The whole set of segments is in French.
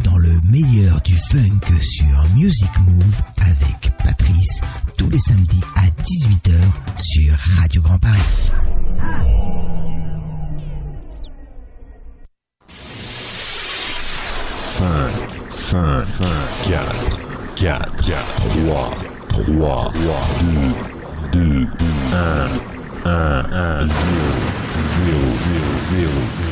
dans le meilleur du funk sur Music Move avec Patrice tous les samedis à 18h sur Radio Grand Paris. 5, 5, 4, 4, 3, 3, 2, 2, 1, 1, 1, 0, 0, 0, 0.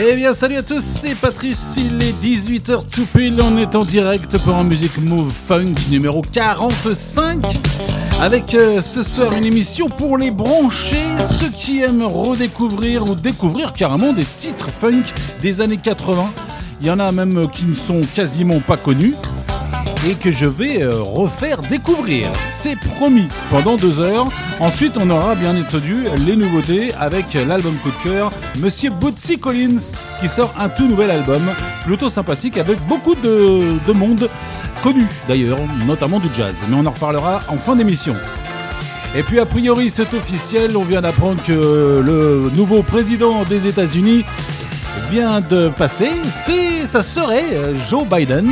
Eh bien, salut à tous, c'est Patrice. Il est 18h tout pile. On est en direct pour un Music Move Funk numéro 45. Avec euh, ce soir une émission pour les branchés, ceux qui aiment redécouvrir ou découvrir carrément des titres funk des années 80. Il y en a même qui ne sont quasiment pas connus et que je vais euh, refaire découvrir. C'est promis pendant deux heures. Ensuite, on aura bien entendu les nouveautés avec l'album coup de cœur, Monsieur Bootsy Collins, qui sort un tout nouvel album, plutôt sympathique, avec beaucoup de, de monde connu d'ailleurs, notamment du jazz. Mais on en reparlera en fin d'émission. Et puis a priori c'est officiel, on vient d'apprendre que le nouveau président des États-Unis vient de passer, c'est ça serait euh, Joe Biden.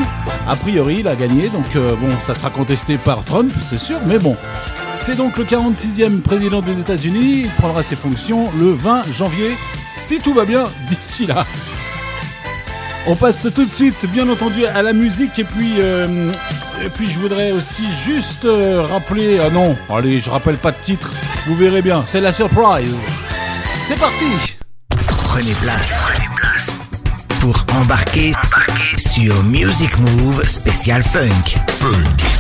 A priori, il a gagné, donc euh, bon, ça sera contesté par Trump, c'est sûr, mais bon. C'est donc le 46e président des États-Unis, il prendra ses fonctions le 20 janvier, si tout va bien d'ici là. On passe tout de suite, bien entendu, à la musique et puis, euh, et puis je voudrais aussi juste rappeler. Ah non, allez, je rappelle pas de titre. Vous verrez bien, c'est la surprise. C'est parti. Prenez place, prenez place pour embarquer, embarquer sur Music Move spécial funk. Vous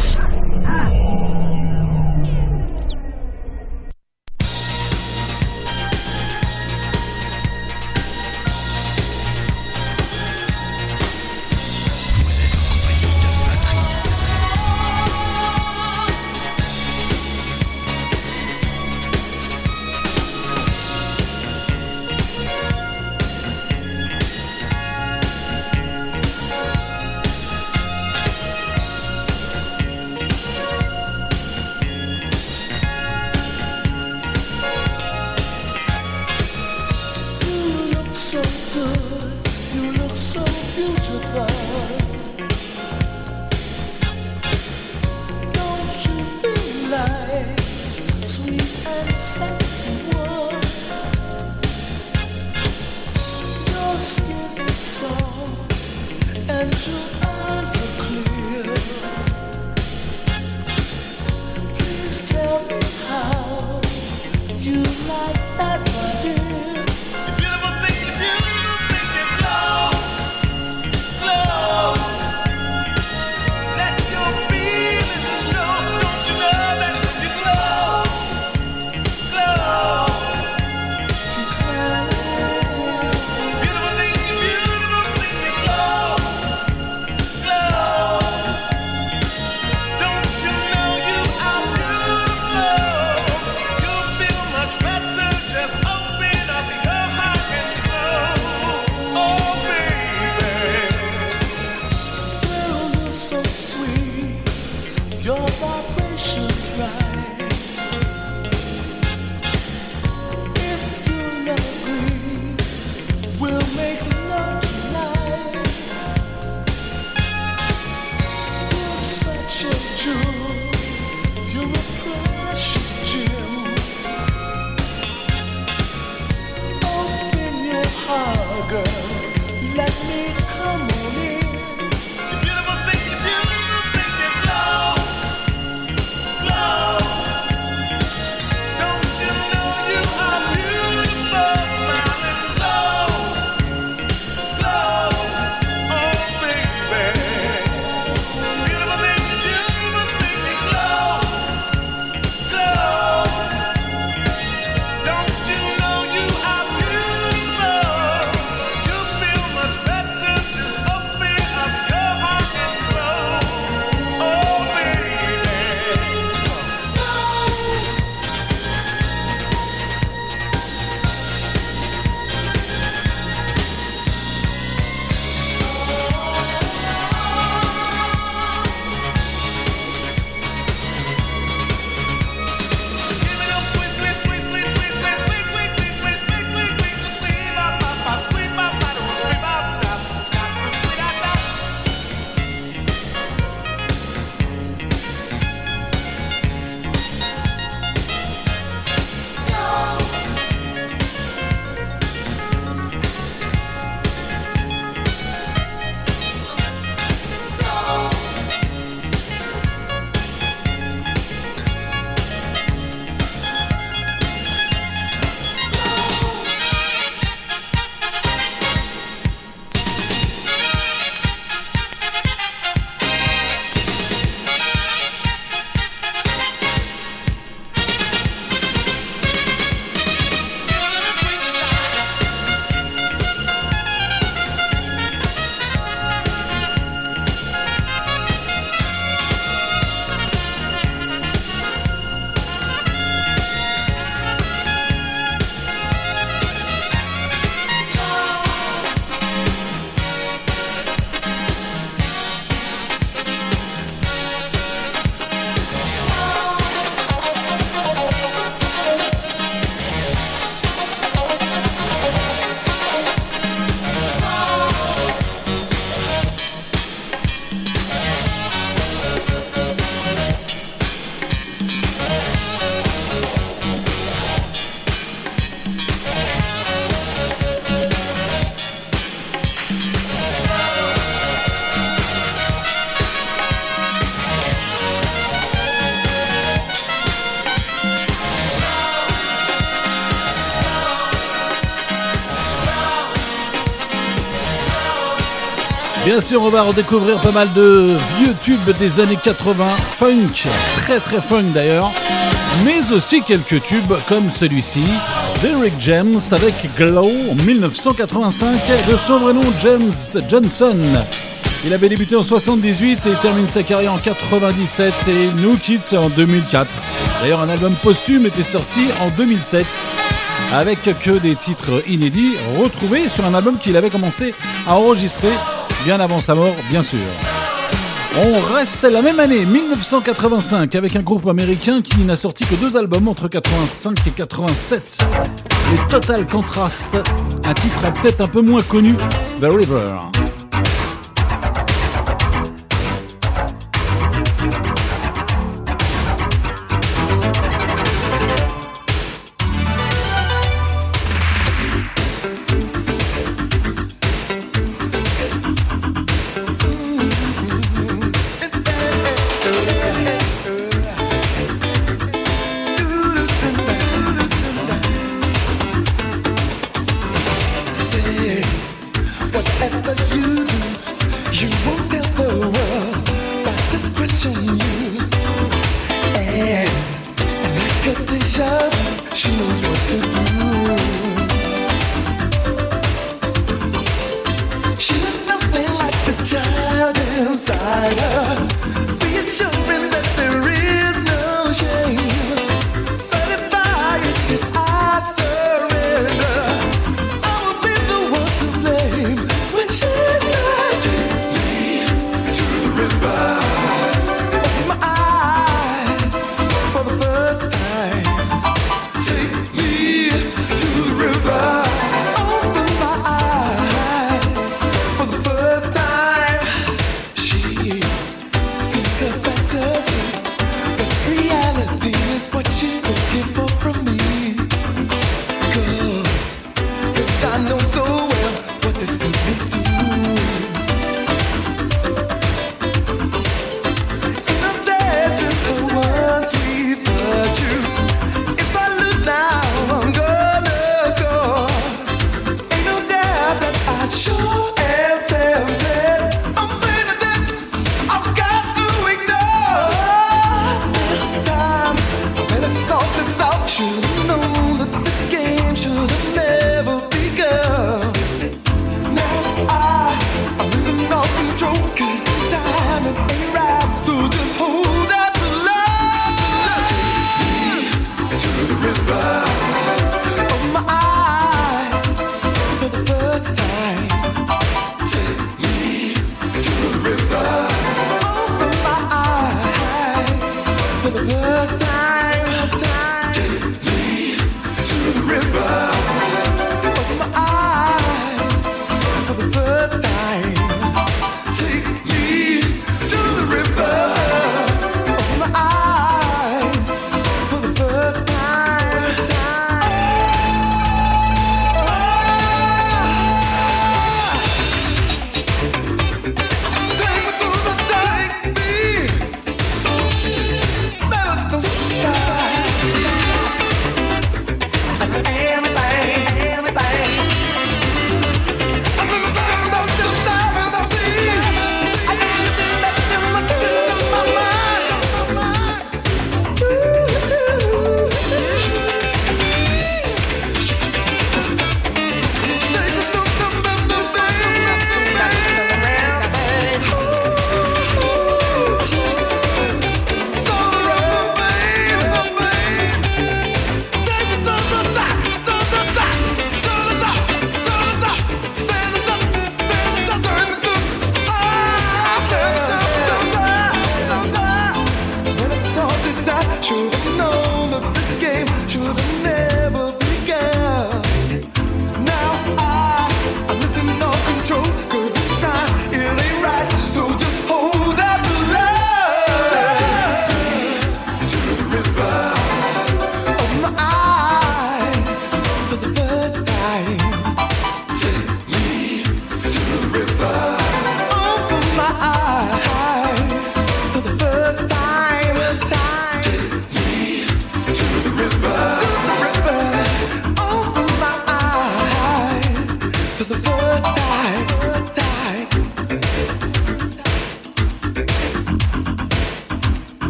On va redécouvrir pas mal de vieux tubes des années 80, funk, très très funk d'ailleurs, mais aussi quelques tubes comme celui-ci d'Eric James avec Glow en 1985, de son vrai nom James Johnson. Il avait débuté en 78 et termine sa carrière en 97 et nous quitte en 2004. D'ailleurs, un album posthume était sorti en 2007 avec que des titres inédits retrouvés sur un album qu'il avait commencé à enregistrer bien avant sa mort, bien sûr. On reste la même année, 1985, avec un groupe américain qui n'a sorti que deux albums entre 85 et 87. Les Total Contrast, un titre peut-être un peu moins connu, The River. the river.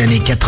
Funk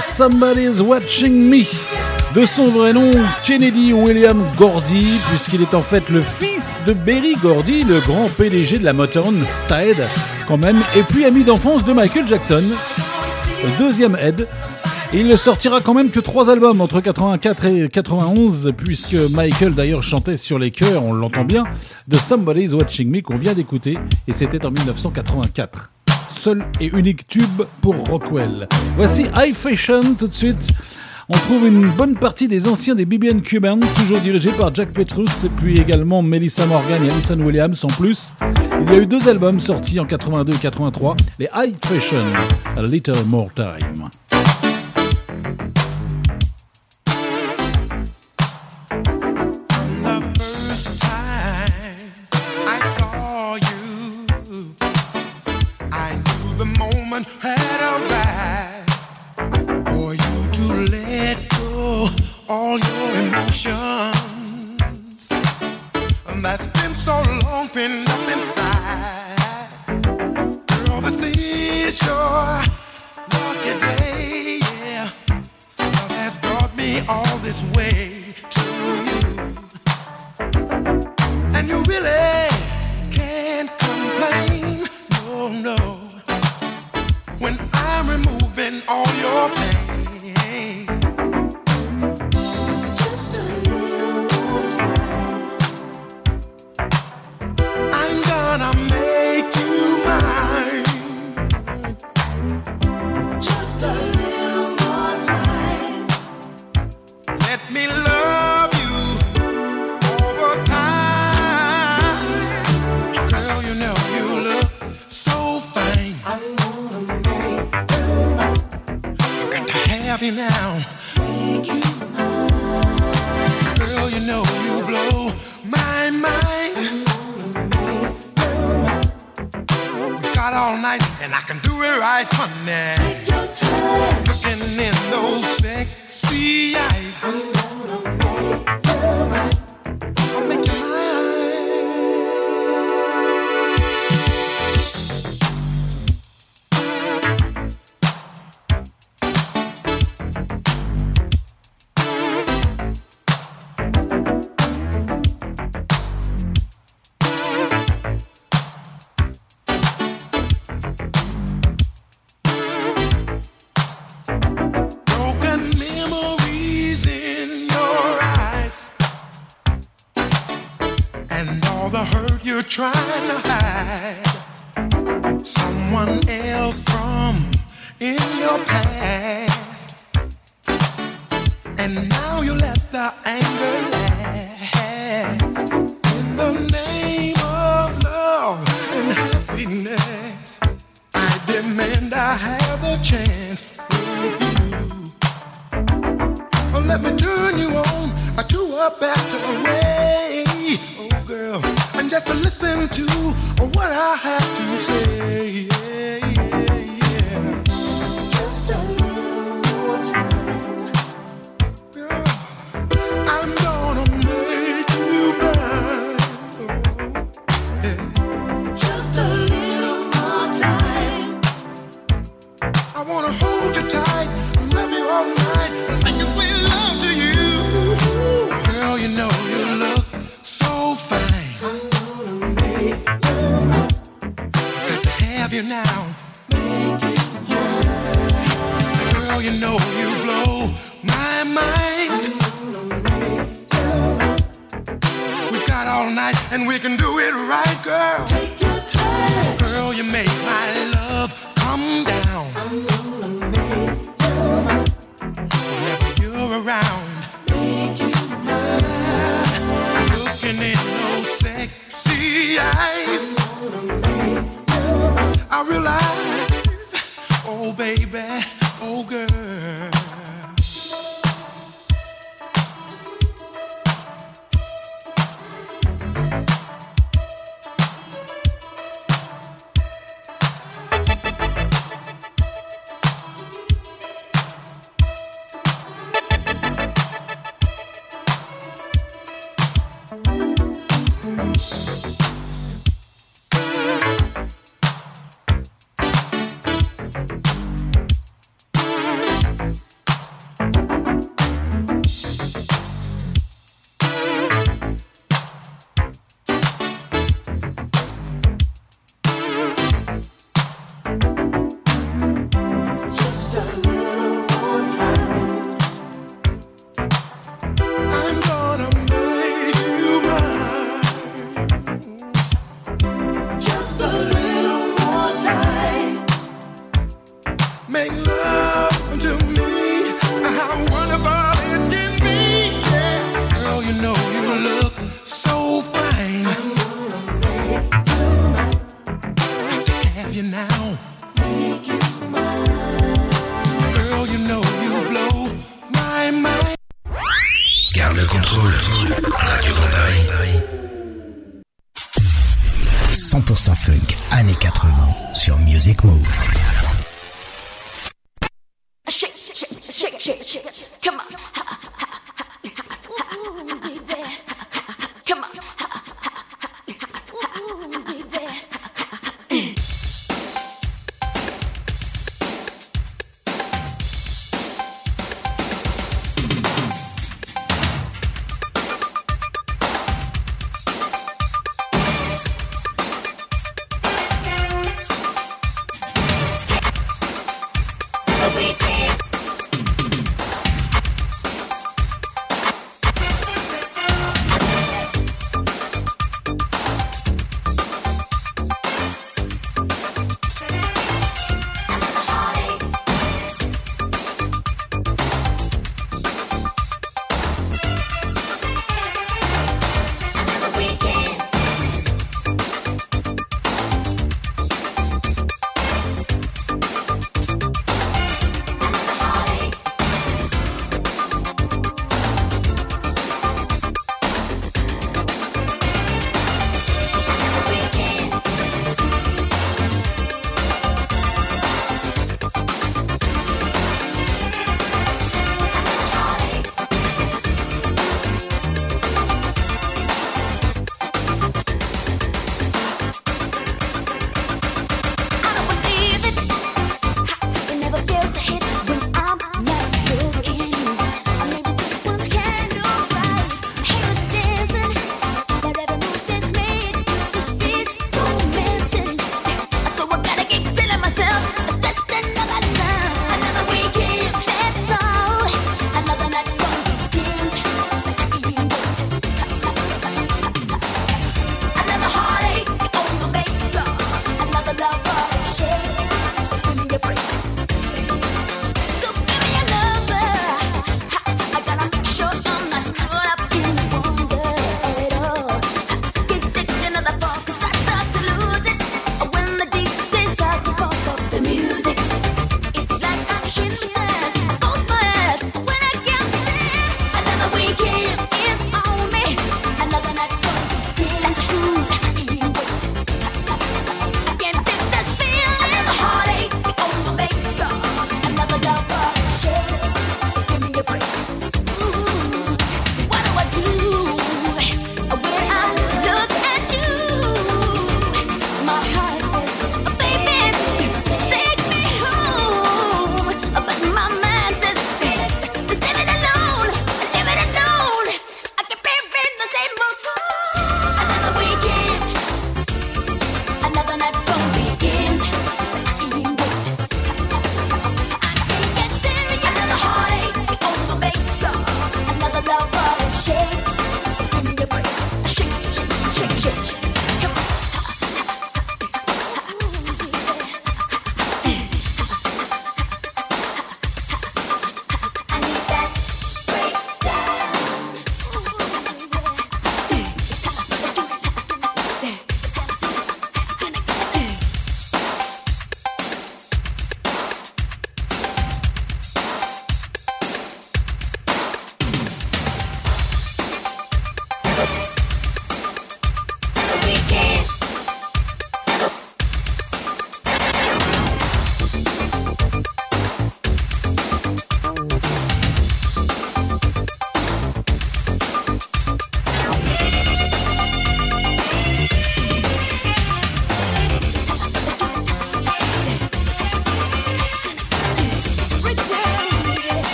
Somebody's Watching Me. De son vrai nom, Kennedy William Gordy, puisqu'il est en fait le fils de Berry Gordy, le grand PDG de la Motown, ça aide quand même, et puis ami d'enfance de Michael Jackson, le deuxième aide. Et il ne sortira quand même que trois albums entre 84 et 91, puisque Michael d'ailleurs chantait sur les chœurs, on l'entend bien, de Somebody's Watching Me qu'on vient d'écouter, et c'était en 1984. Seul et unique tube pour Rockwell. Voici High Fashion tout de suite. On trouve une bonne partie des anciens des BBN Cuban, toujours dirigés par Jack Petrus, et puis également Melissa Morgan et Alison Williams en plus. Il y a eu deux albums sortis en 82 et 83, les High Fashion, A Little More Time. Emotions. That's been so long pinned up inside. Girl, this is your lucky day, yeah. Love has brought me all this way to you. And you really can't complain, no, no. When I'm removing all your pain. Time. I'm gonna make you mine. All night, and I can do it right, honey. take your time. Looking in those sexy eyes. I'm gonna make you mine. I'll make you mine.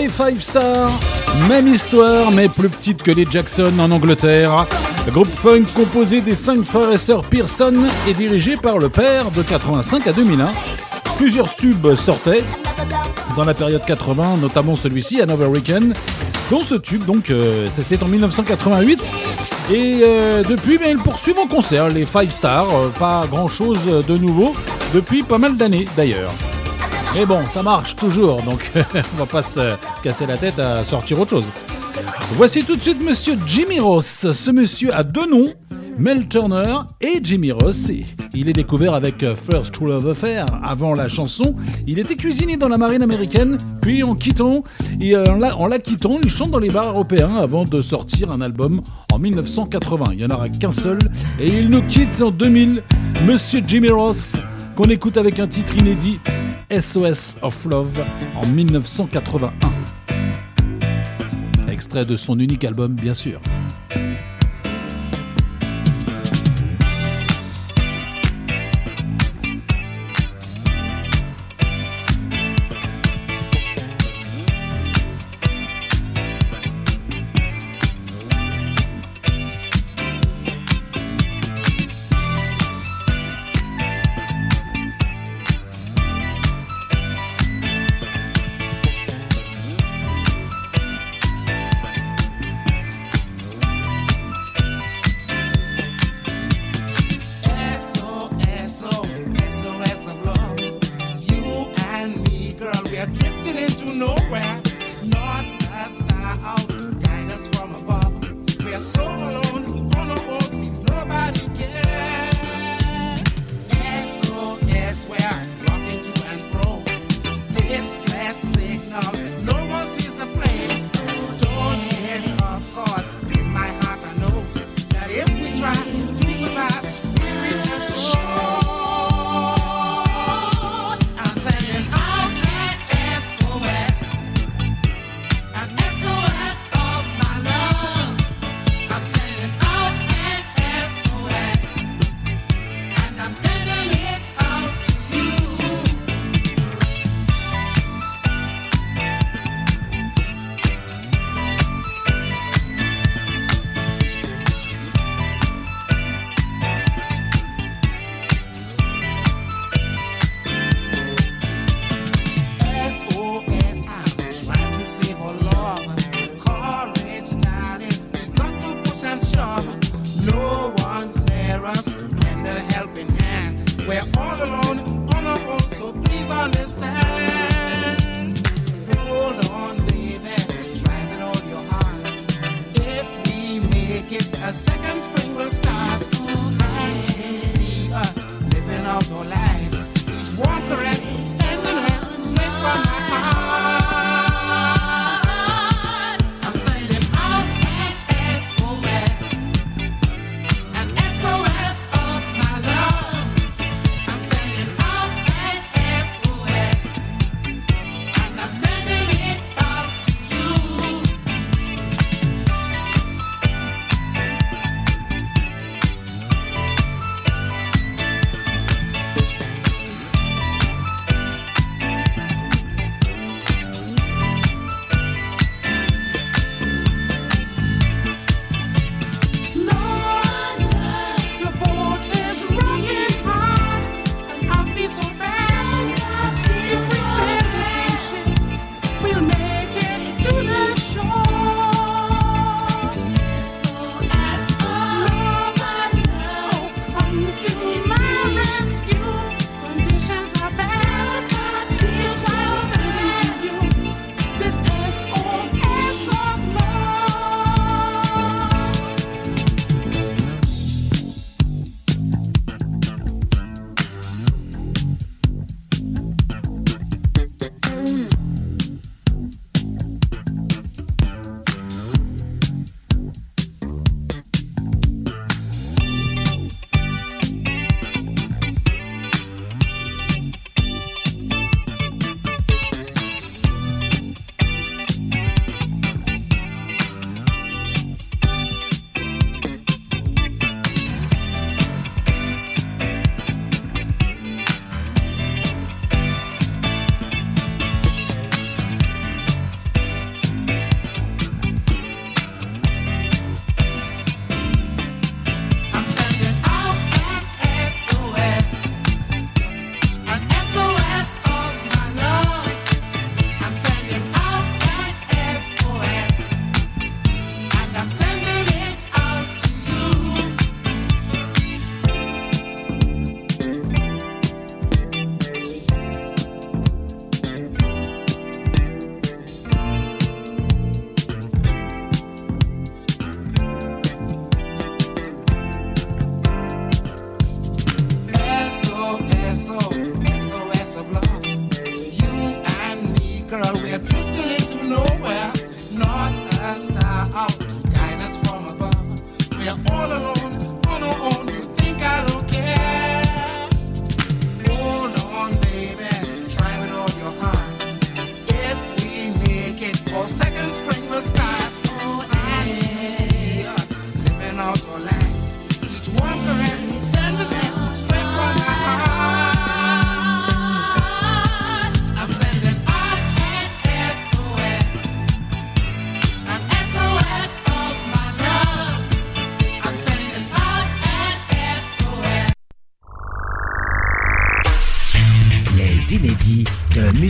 Les Five Stars, même histoire, mais plus petite que les Jackson en Angleterre. Le groupe funk composé des cinq frères et sœurs Pearson et dirigé par le père de 85 à 2001. Plusieurs tubes sortaient dans la période 80, notamment celui-ci, Another Weekend, dont ce tube, donc, euh, c'était en 1988. Et euh, depuis, ben, ils poursuivent en concert, les Five Stars. euh, pas grand-chose de nouveau depuis pas mal d'années d'ailleurs. Mais bon, ça marche toujours, donc on va pas se casser la tête à sortir autre chose. Voici tout de suite Monsieur Jimmy Ross. Ce monsieur a deux noms, Mel Turner et Jimmy Ross. Il est découvert avec First True Love Affair. Avant la chanson, il était cuisinier dans la marine américaine, puis en quittant, et euh, en la, en la quittant, il chante dans les bars européens avant de sortir un album en 1980. Il n'y en aura qu'un seul, et il nous quitte en 2000. Monsieur Jimmy Ross, qu'on écoute avec un titre inédit, SOS of Love, en 1981. Extrait de son unique album, bien sûr.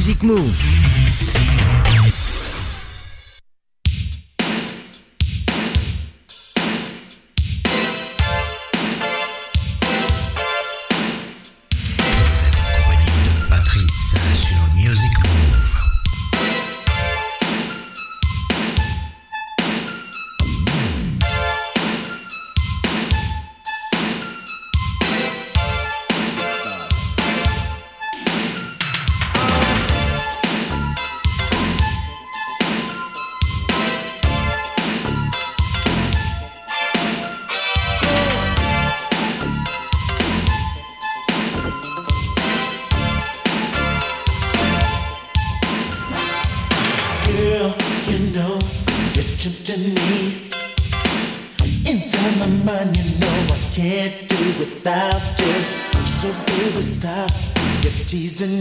Music Move. Teasing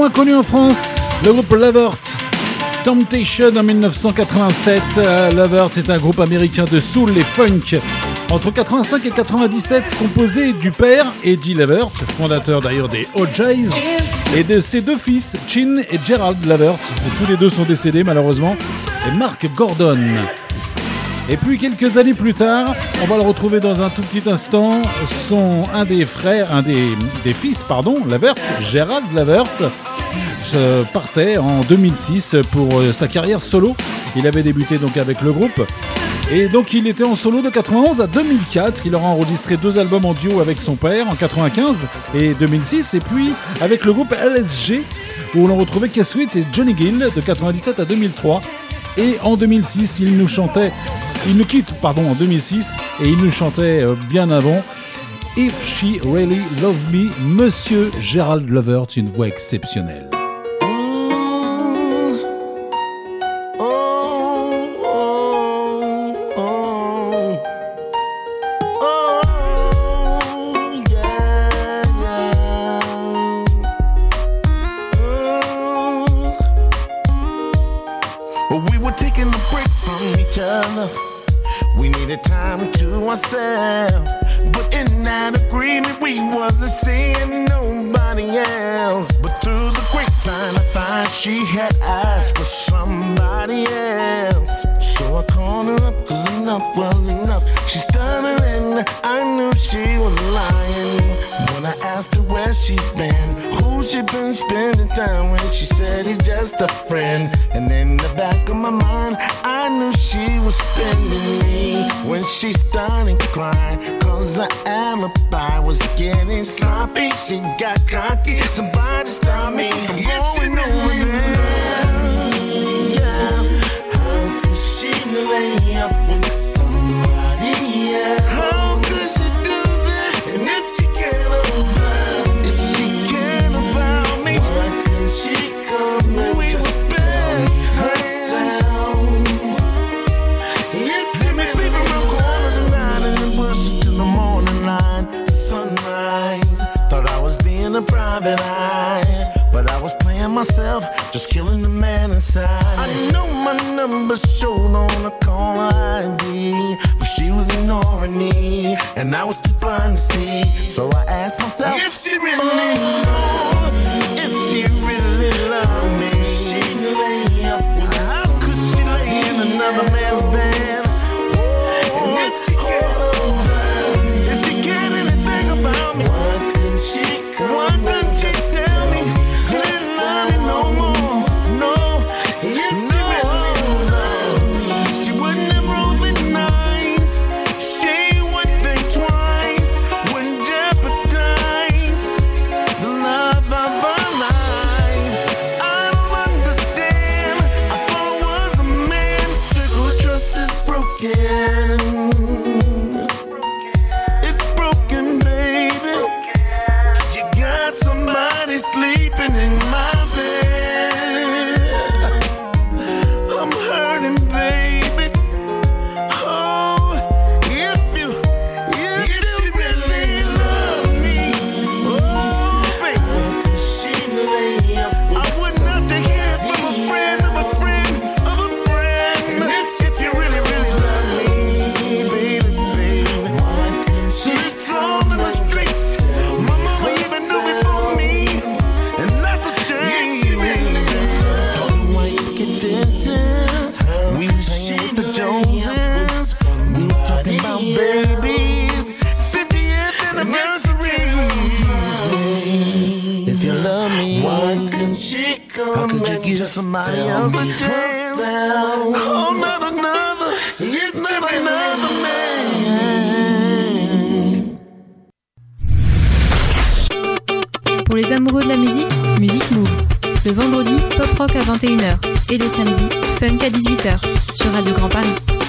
moins connu en France, le groupe Lovert. Temptation en 1987. Euh, Lovert est un groupe américain de soul et funk. Entre 85 et 97, composé du père Eddie Lovert, fondateur d'ailleurs des O'Jays, et de ses deux fils, Chin et Gerald Lovert. Tous les deux sont décédés malheureusement. Et Mark Gordon. Et puis quelques années plus tard, on va le retrouver dans un tout petit instant, son un des frères, un des, des fils, pardon, Lavert, Gérald Lavert, euh, partait en 2006 pour euh, sa carrière solo. Il avait débuté donc avec le groupe. Et donc il était en solo de 91 à 2004. Il aura enregistré deux albums en duo avec son père en 95 et 2006. Et puis avec le groupe LSG où l'on retrouvait Keswitt et Johnny Gill de 97 à 2003. Et en 2006, il nous chantait, il nous quitte, en 2006, et il nous chantait euh, bien avant If She Really Loved Me, Monsieur Gerald Lovert, une voix exceptionnelle. Joneses. We was hanging the Joneses. We was talking about babies. 50th anniversary. If you love me, why couldn't she come How could you give somebody else a chance? Oh, not another. It's not another man. Pour les amoureux de la musique, Musique Move. Le vendredi, pop rock à 21h et les samedis, Funk à 18h sur Radio Grand Paris.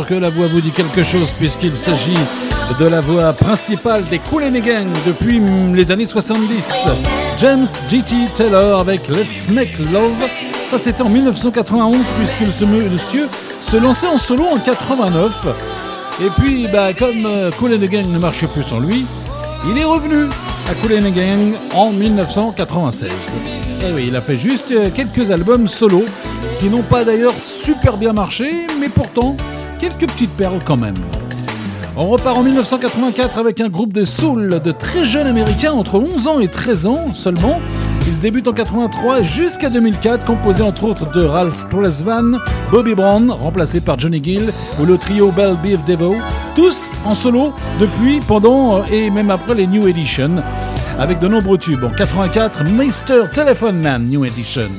que la voix vous dit quelque chose puisqu'il s'agit de la voix principale des Cool and Gang depuis les années 70. James G.T. Taylor avec Let's Make Love. Ça c'était en 1991 puisque ce monsieur se lançait en solo en 89. Et puis bah, comme euh, Cool and Gang ne marchait plus sans lui, il est revenu à Cool and Gang en 1996. Et eh oui, il a fait juste euh, quelques albums solo qui n'ont pas d'ailleurs super bien marché, mais pourtant quelques petites perles quand même. On repart en 1984 avec un groupe de soul de très jeunes américains entre 11 ans et 13 ans seulement. Ils débutent en 83 jusqu'à 2004, composé entre autres de Ralph Tresvan, Bobby Brown, remplacé par Johnny Gill, ou le trio Bell Beef Devo, tous en solo depuis, pendant euh, et même après les New Edition, avec de nombreux tubes. En 84, Mr. Telephone Man New Edition.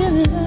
your.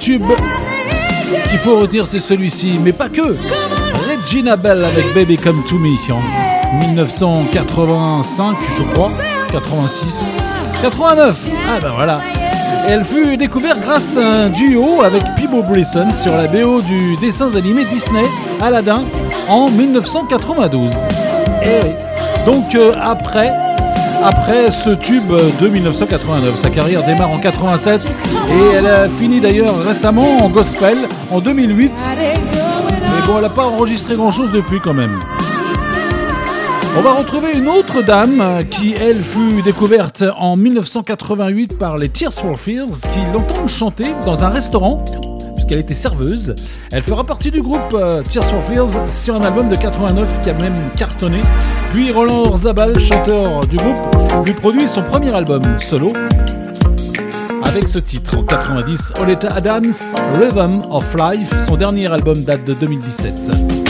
Qu'il faut retenir, c'est celui-ci, mais pas que. Regina Bell avec Baby Come to Me en 1985, je crois, 86, 89. Ah ben voilà. Elle fut découverte grâce à un duo avec Peebo Brisson sur la BO du dessin animé Disney Aladdin en 1992. Et oui. Donc euh, après, après ce tube de 1989, sa carrière démarre en 87 et elle a fini d'ailleurs récemment en gospel en 2008. Mais bon, elle n'a pas enregistré grand chose depuis quand même. On va retrouver une autre dame qui, elle, fut découverte en 1988 par les Tears for Fears qui l'entendent chanter dans un restaurant puisqu'elle était serveuse. Elle fera partie du groupe euh, Tears for Fears sur un album de 89 qui a même cartonné. Puis Roland Orzabal, chanteur du groupe, lui produit son premier album solo avec ce titre en 90, Oleta Adams, Rhythm of Life. Son dernier album date de 2017.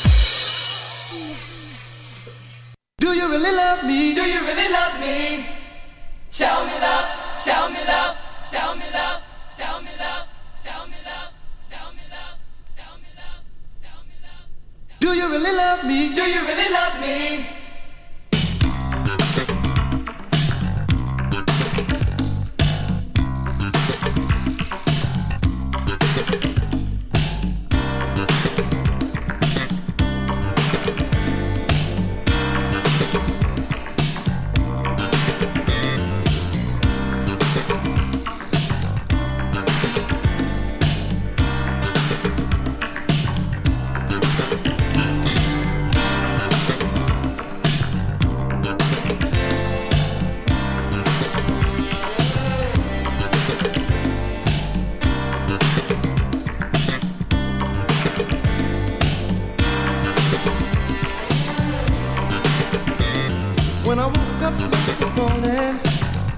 When I woke up this morning,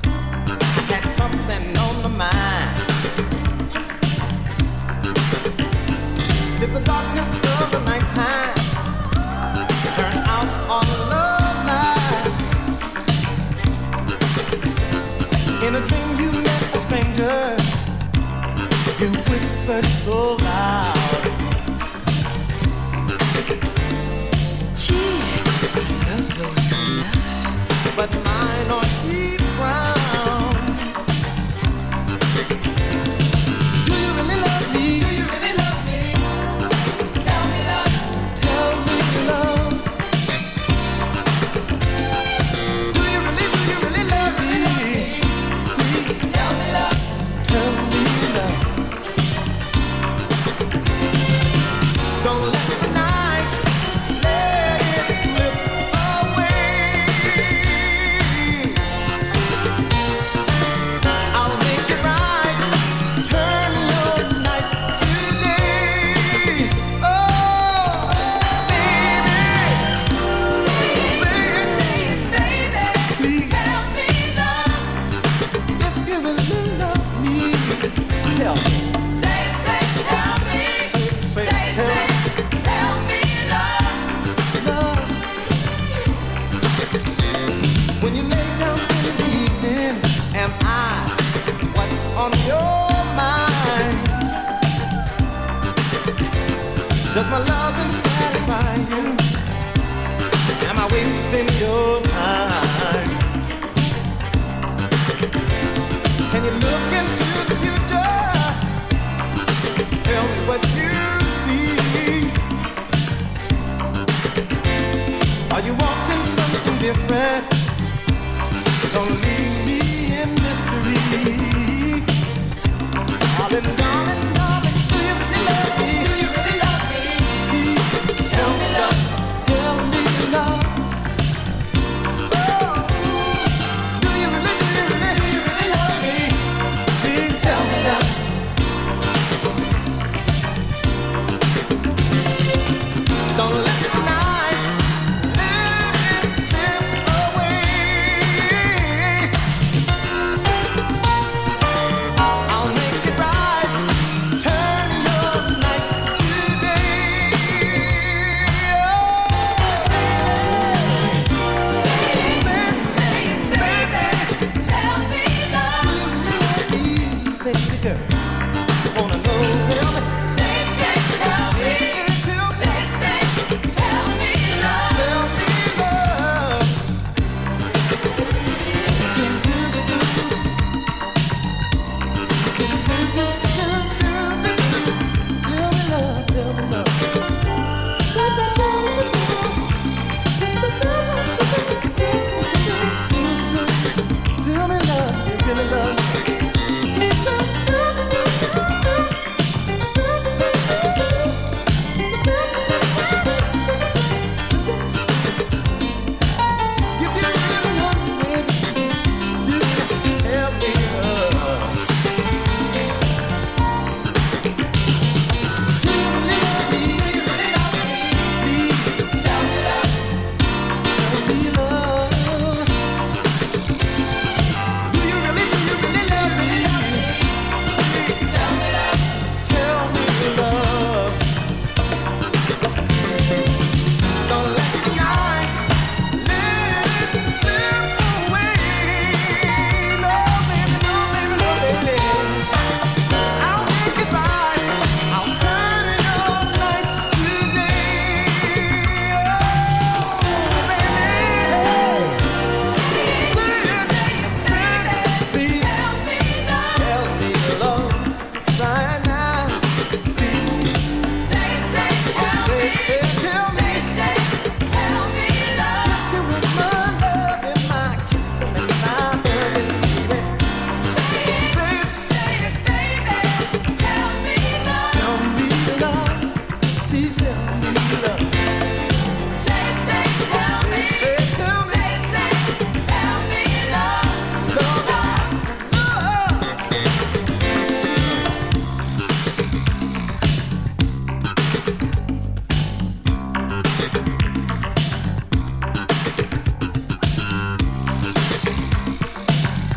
I had something on my mind. Did the darkness of the nighttime turn out all love lights? In a dream, you met a stranger. You whispered so loud. Gee, I love those nuts but my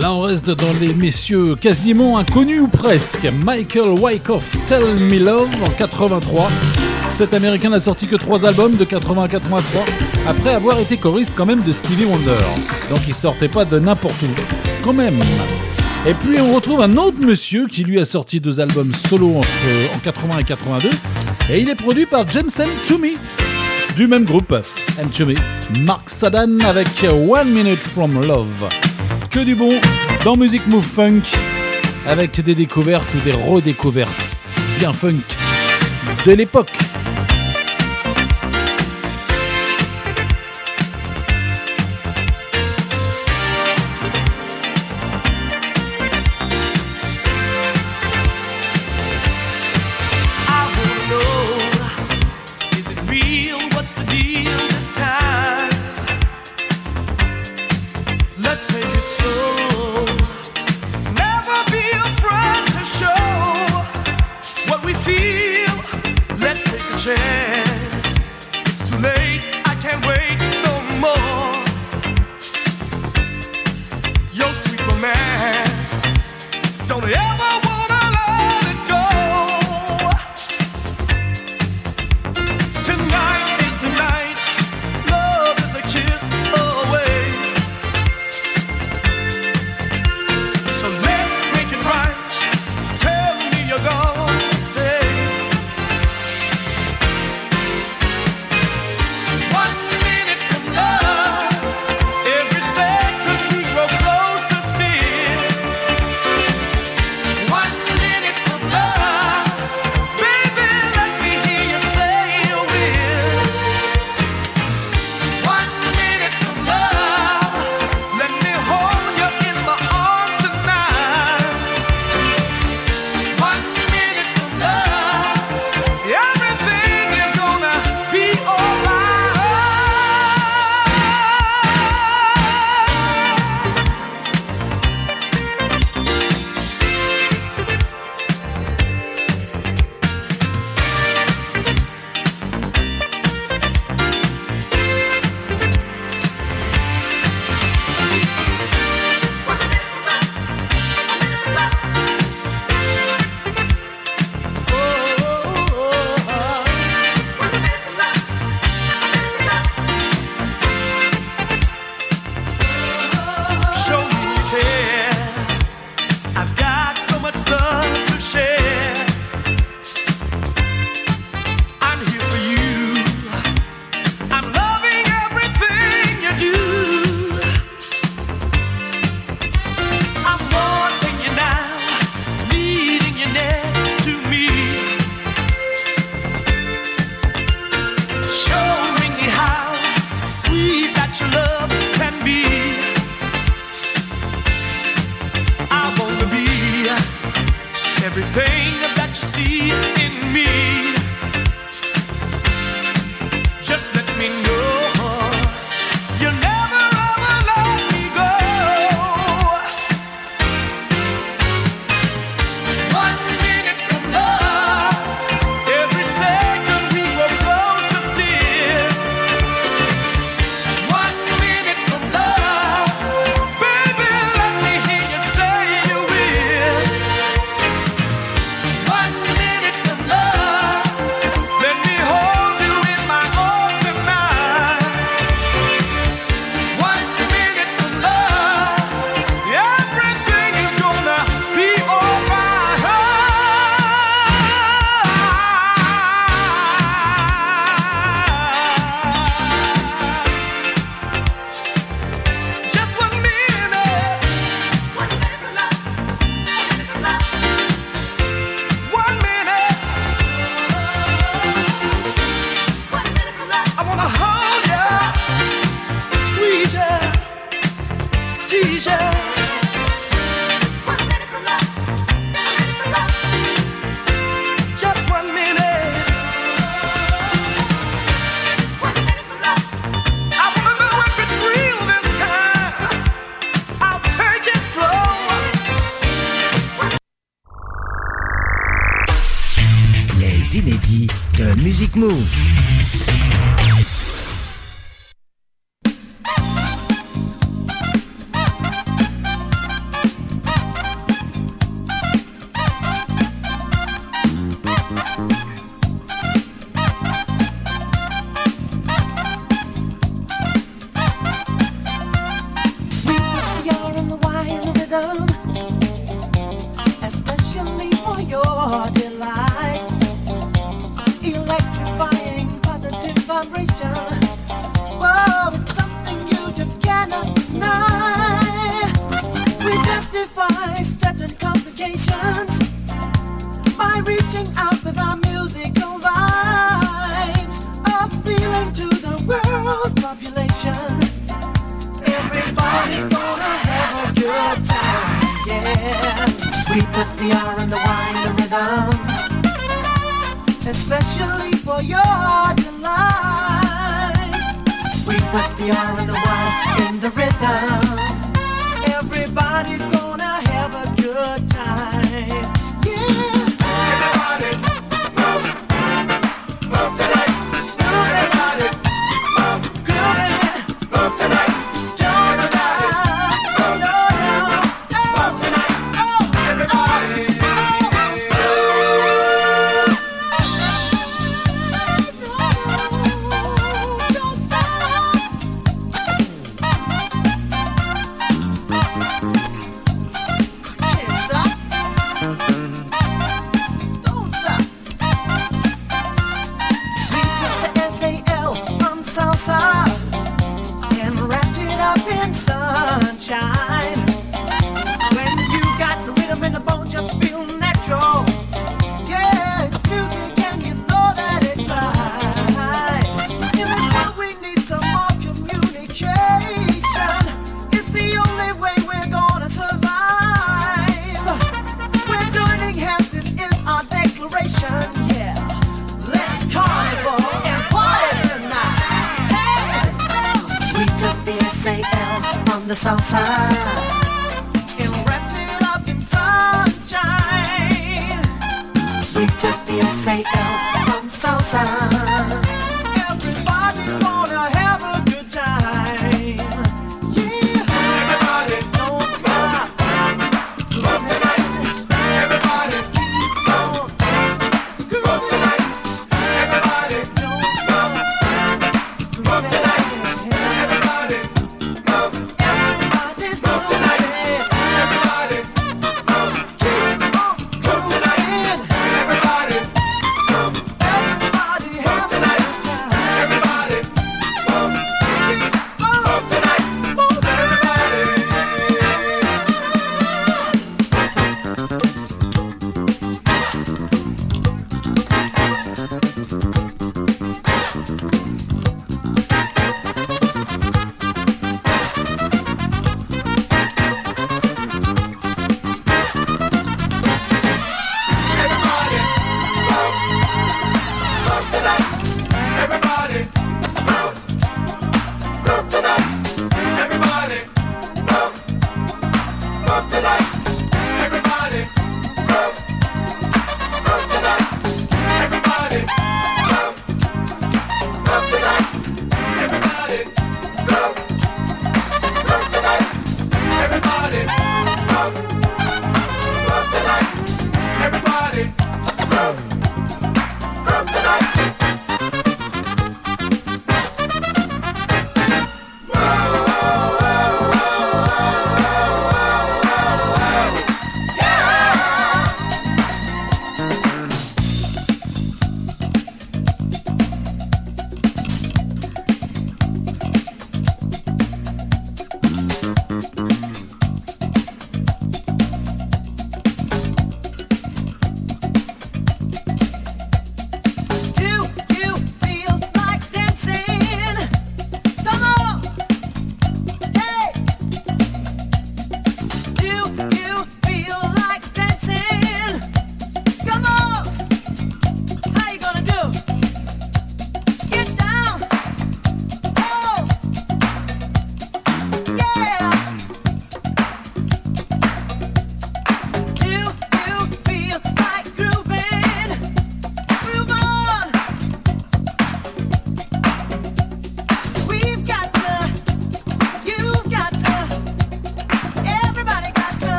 Là, on reste dans les messieurs quasiment inconnus ou presque. Michael Wyckoff, Tell Me Love en 83. Cet américain n'a sorti que trois albums de 80 à 83 après avoir été choriste quand même de Stevie Wonder. Donc il sortait pas de n'importe où. Quand même. Et puis on retrouve un autre monsieur qui lui a sorti deux albums solo en, euh, 80 et 82. Et il est produit par James Toomey, du même groupe. And Toomey, Mark Sadan avec One Minute From Love que du bon dans Music Move Funk avec des découvertes ou des redécouvertes bien funk de l'époque.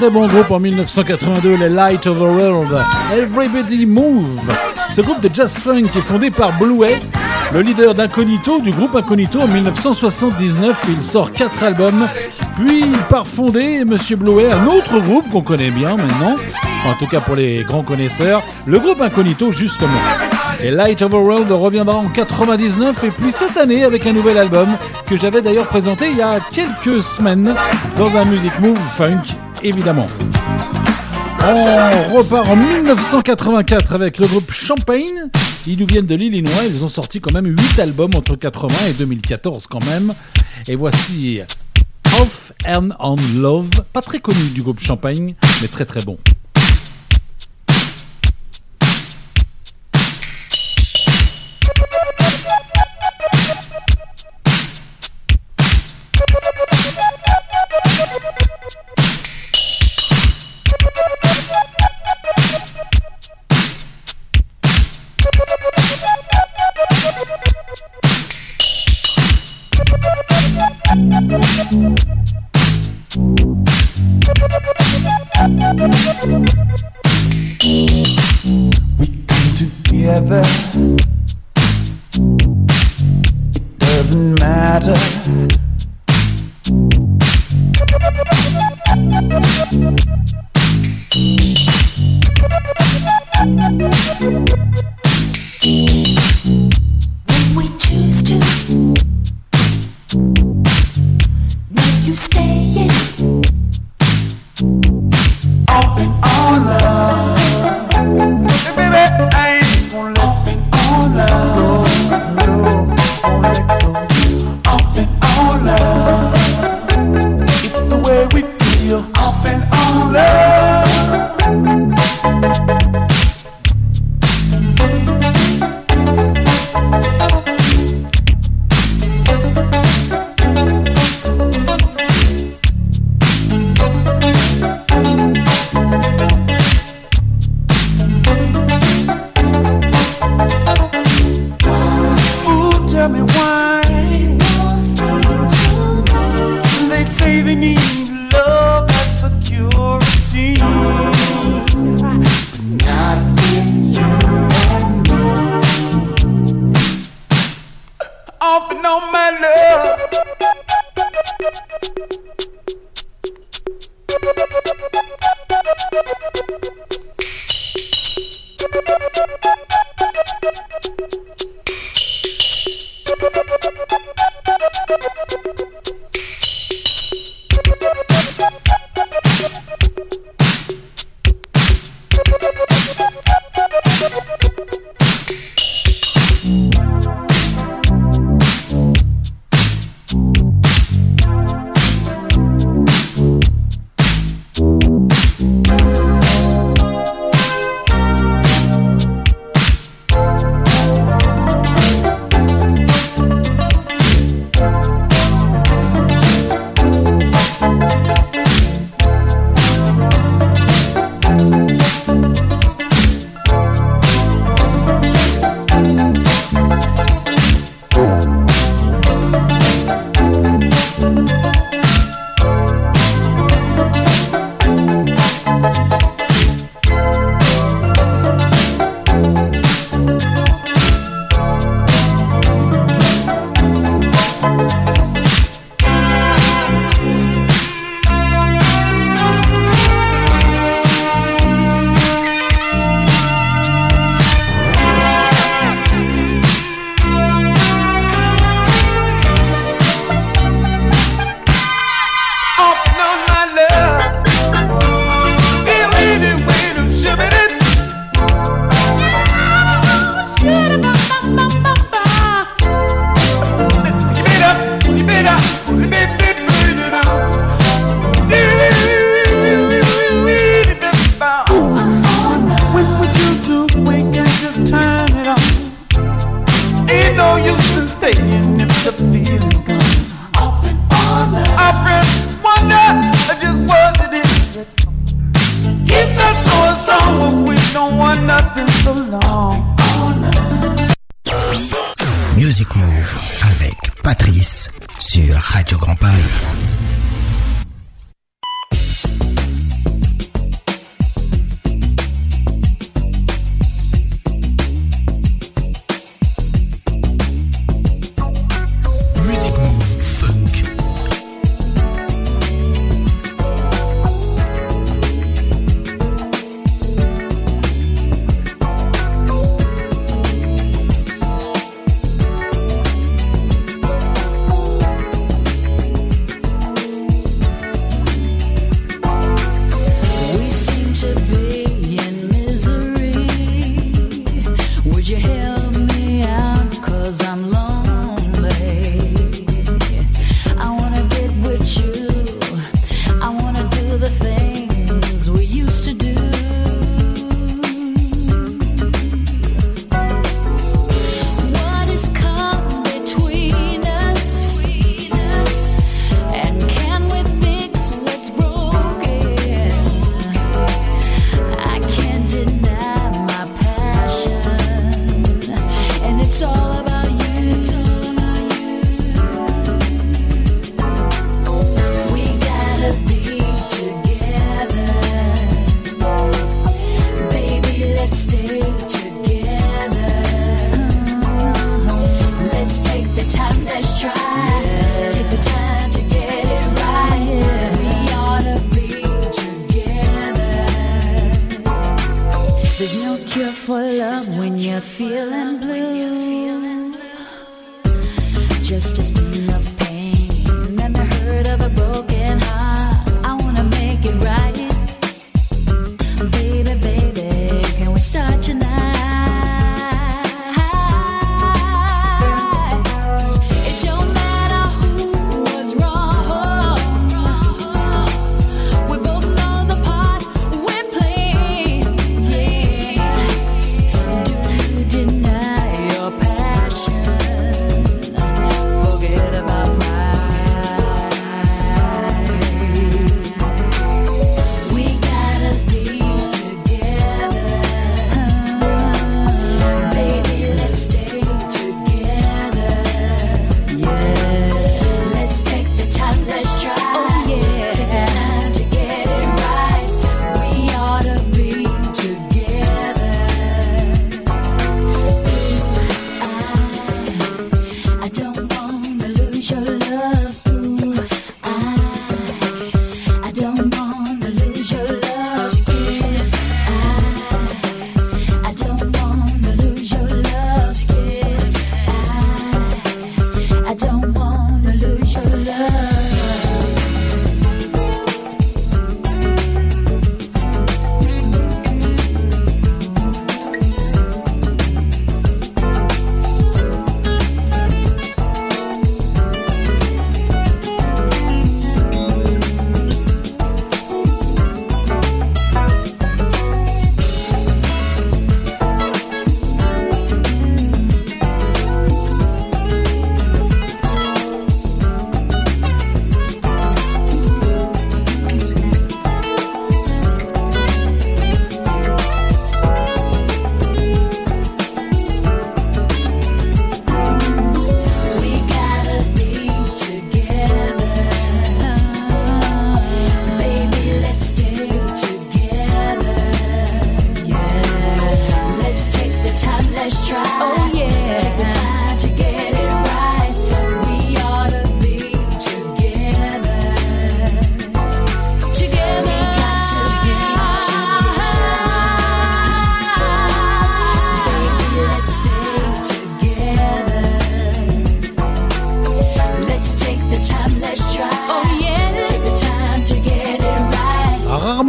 Très bon groupe en 1982, les Light of the World. Everybody Move. Ce groupe de jazz funk est fondé par Bluey, le leader d'Incognito, du groupe Incognito en 1979. Il sort quatre albums, puis il part fonder, Monsieur Bluey, un autre groupe qu'on connaît bien maintenant, en tout cas pour les grands connaisseurs, le groupe Incognito justement. Et Light of the World reviendra en 99 et puis cette année avec un nouvel album que j'avais d'ailleurs présenté il y a quelques semaines dans un Music Move Funk évidemment. On repart en 1984 avec le groupe Champagne. Ils nous viennent de l'Illinois. Ils ont sorti quand même 8 albums entre 80 et 2014 quand même. Et voici Off and On Love. Pas très connu du groupe Champagne, mais très très bon.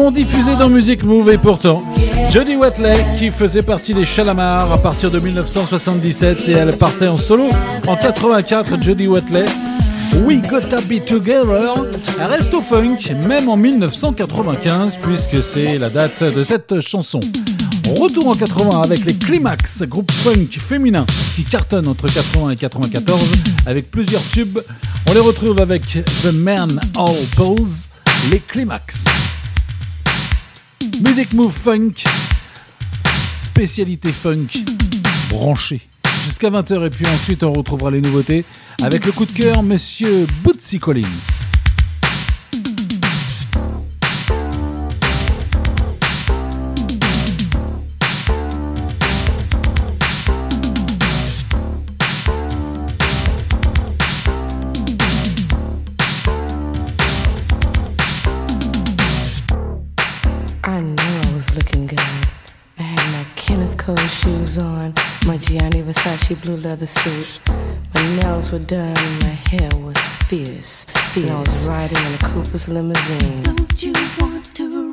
rarement diffusé dans Music Move et pourtant, Jodie Watley, qui faisait partie des Chalamars à partir de 1977 et elle partait en solo en 84, Jodie Watley. We Gotta Be Together reste au funk, même en 1995, puisque c'est la date de cette chanson. Retour en 80 avec les Climax, groupe funk féminin qui cartonne entre 80 et 94 avec plusieurs tubes. On les retrouve avec The Man All Pose, les Climax. Music Move Funk, spécialité funk, branchée. Jusqu'à 20h et puis ensuite on retrouvera les nouveautés avec le coup de cœur Monsieur Bootsy Collins. flashy blue leather suit. My nails were done, and my hair was fierce. Fierce. I was riding in a Cooper's limousine. Don't you want to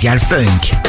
spécial funk.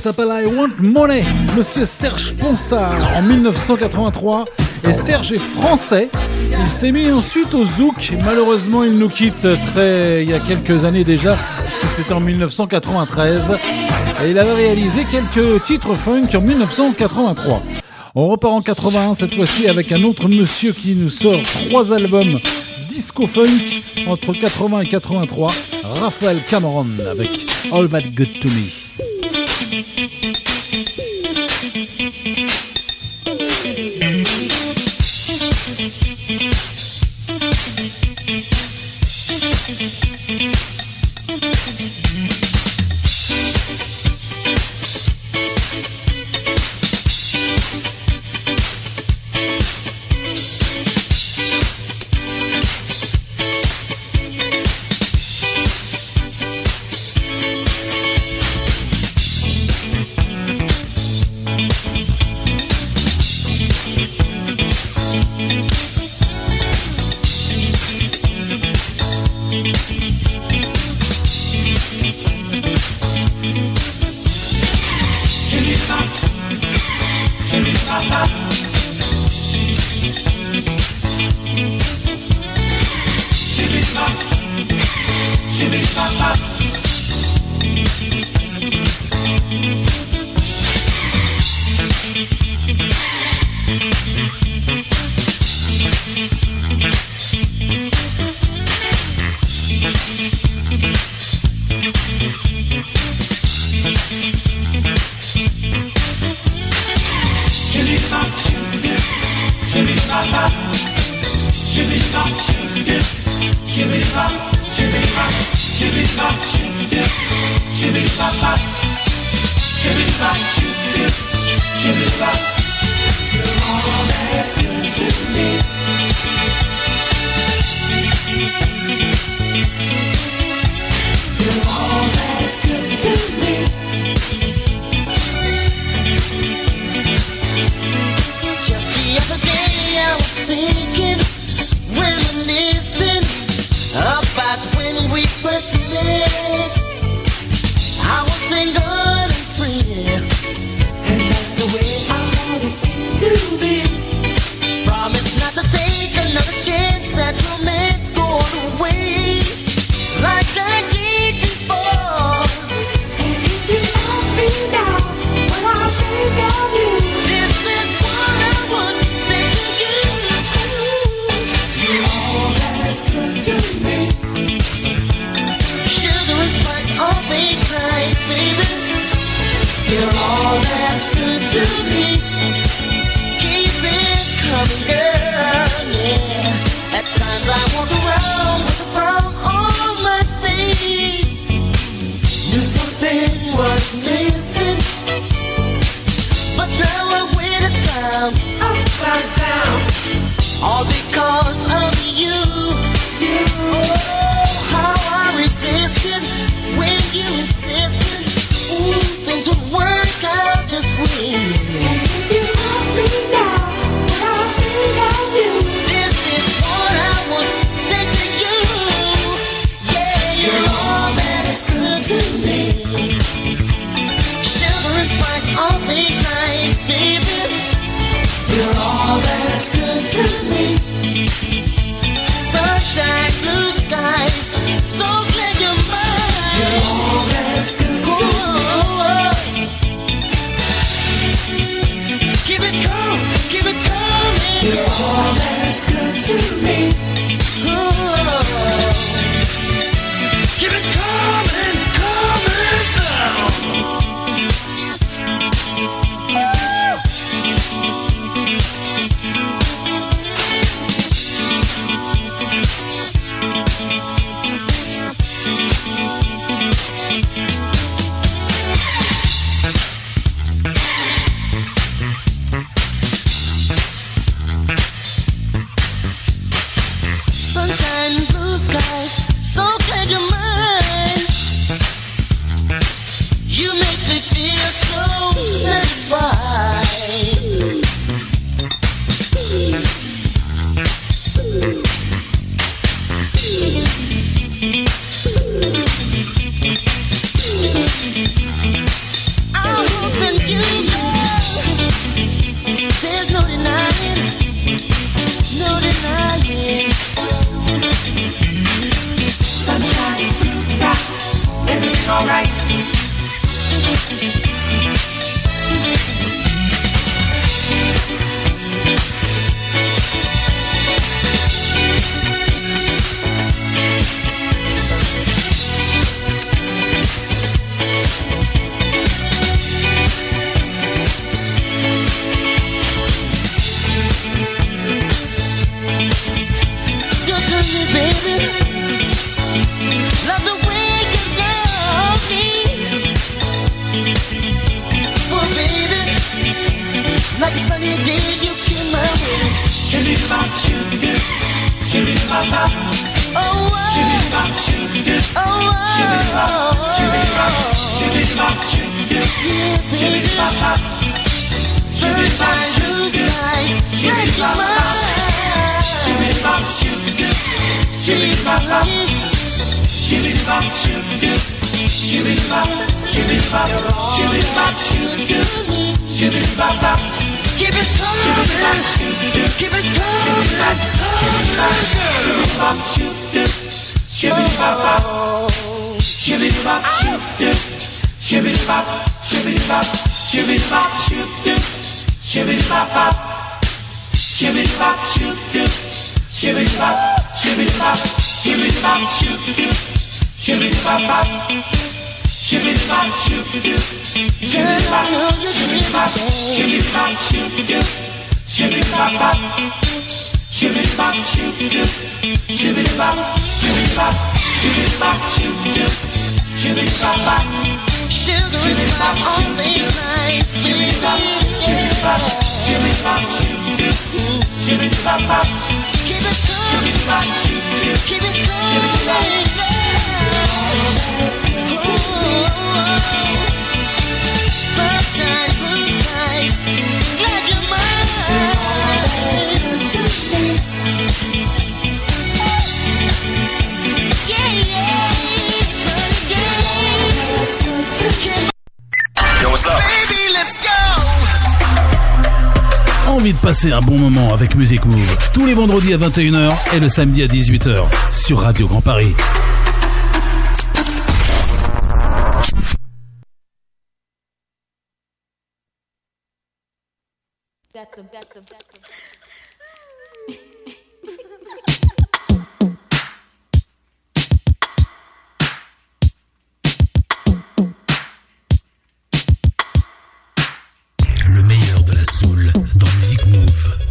S'appelle I Want Money, Monsieur Serge Ponsard en 1983. Et Serge est français. Il s'est mis ensuite au zouk. Malheureusement, il nous quitte très il y a quelques années déjà. C'était en 1993. Et il avait réalisé quelques titres funk en 1983. On repart en 81 cette fois-ci avec un autre monsieur qui nous sort trois albums disco funk entre 80 et 83. Raphaël Cameron avec All That Good to Me. baby. You're all that's good to me. Keep it coming, girl. At times I walk around with a frown on my face. Knew something was missing, but now I found upside down, all because of. to me. Sunshine, blue skies, so glad you're mine. You're all that's good Ooh. to me. Keep it calm, keep it calm. You're all that's good to me. 21h et le samedi à 18h sur Radio Grand Paris. Le meilleur de la soul dans Music Move.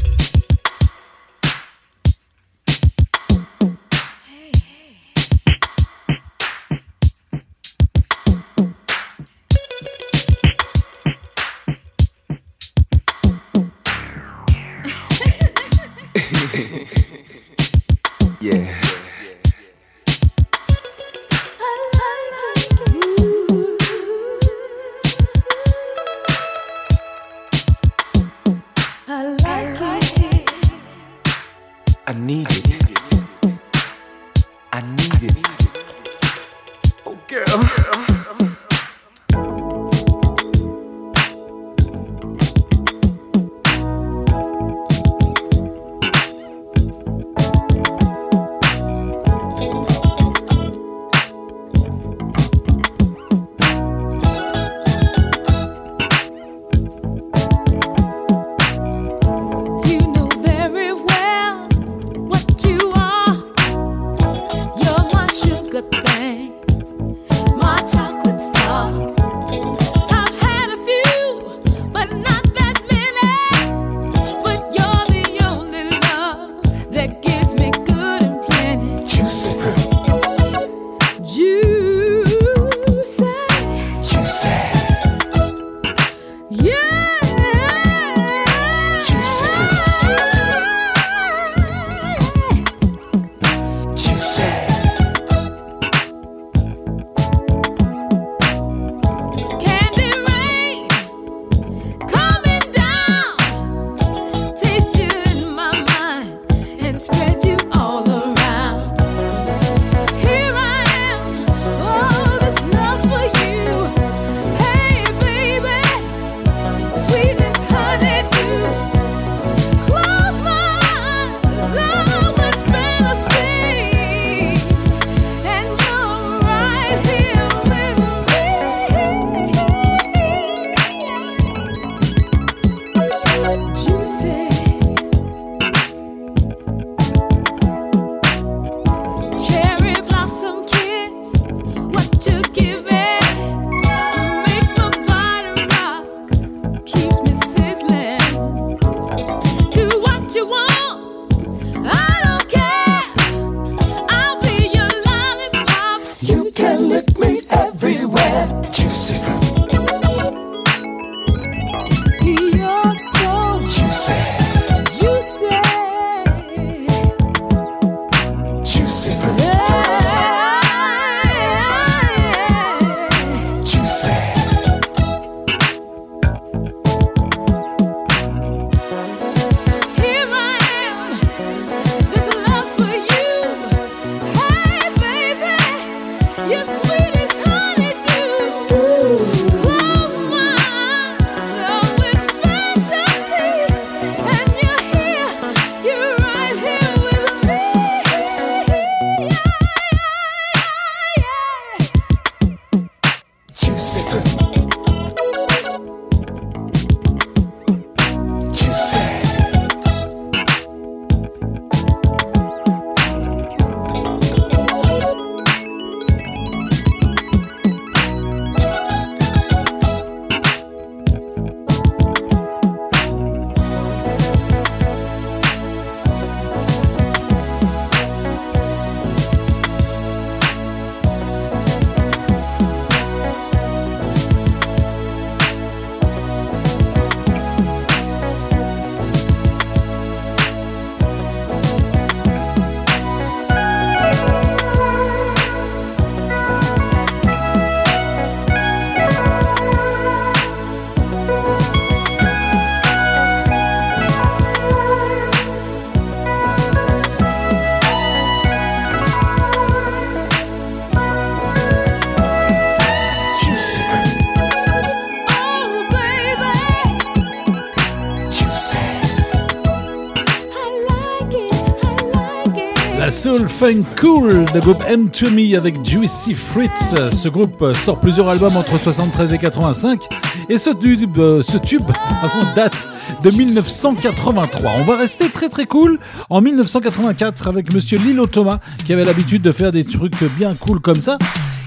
Soul Funk Cool de groupe M2 Me avec Juicy Fritz. Ce groupe sort plusieurs albums entre 73 et 85 et ce tube, euh, ce tube date de 1983. On va rester très très cool en 1984 avec monsieur Lilo Thomas qui avait l'habitude de faire des trucs bien cool comme ça.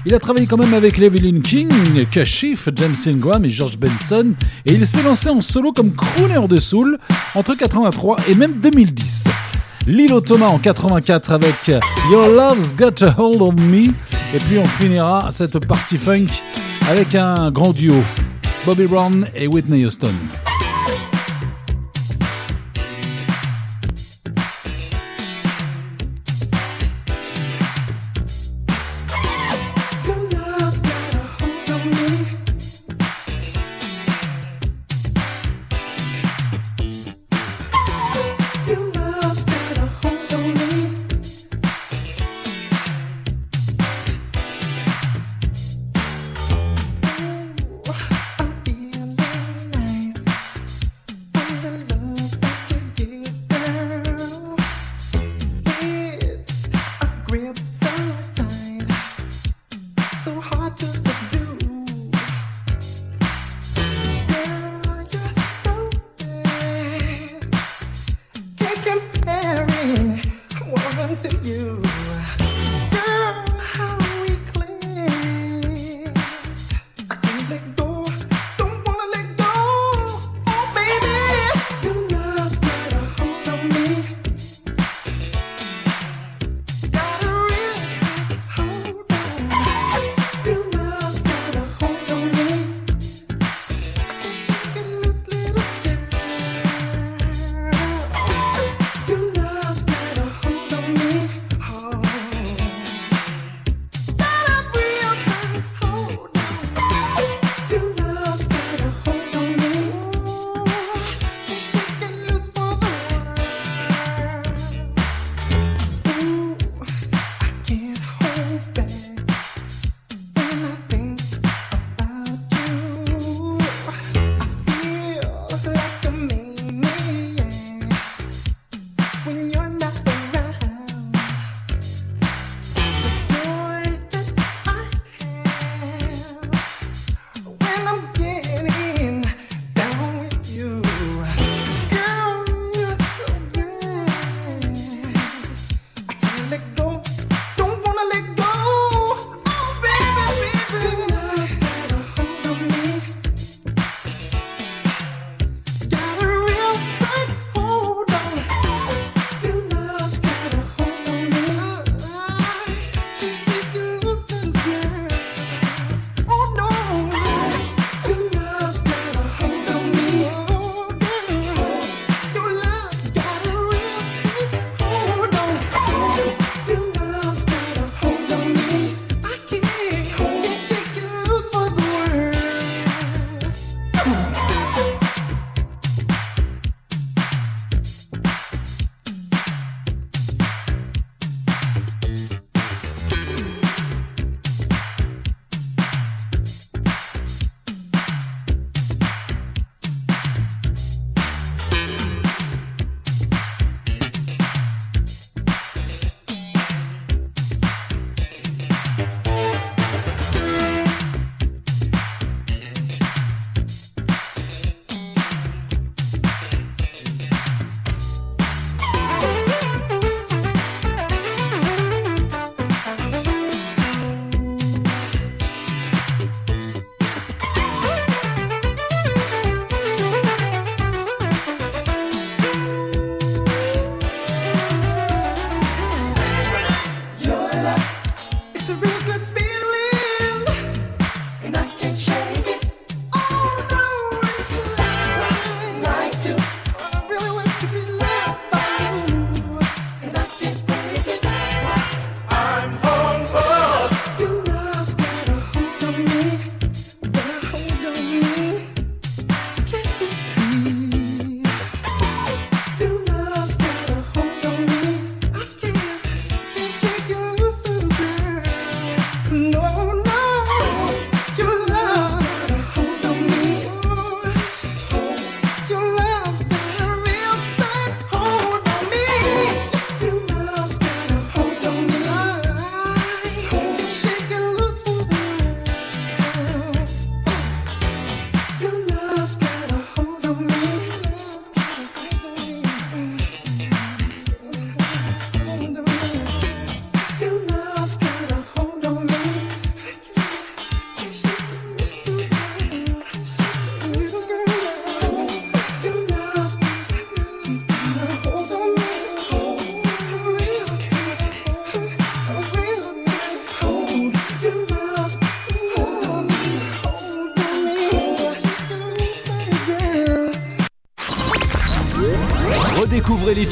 Il a travaillé quand même avec Evelyn King, Kashif, James Ingram et George Benson et il s'est lancé en solo comme crooner de soul entre 83 et même 2010. Lilo Thomas en 84 avec Your Love's Got a Hold of Me. Et puis on finira cette partie funk avec un grand duo, Bobby Brown et Whitney Houston.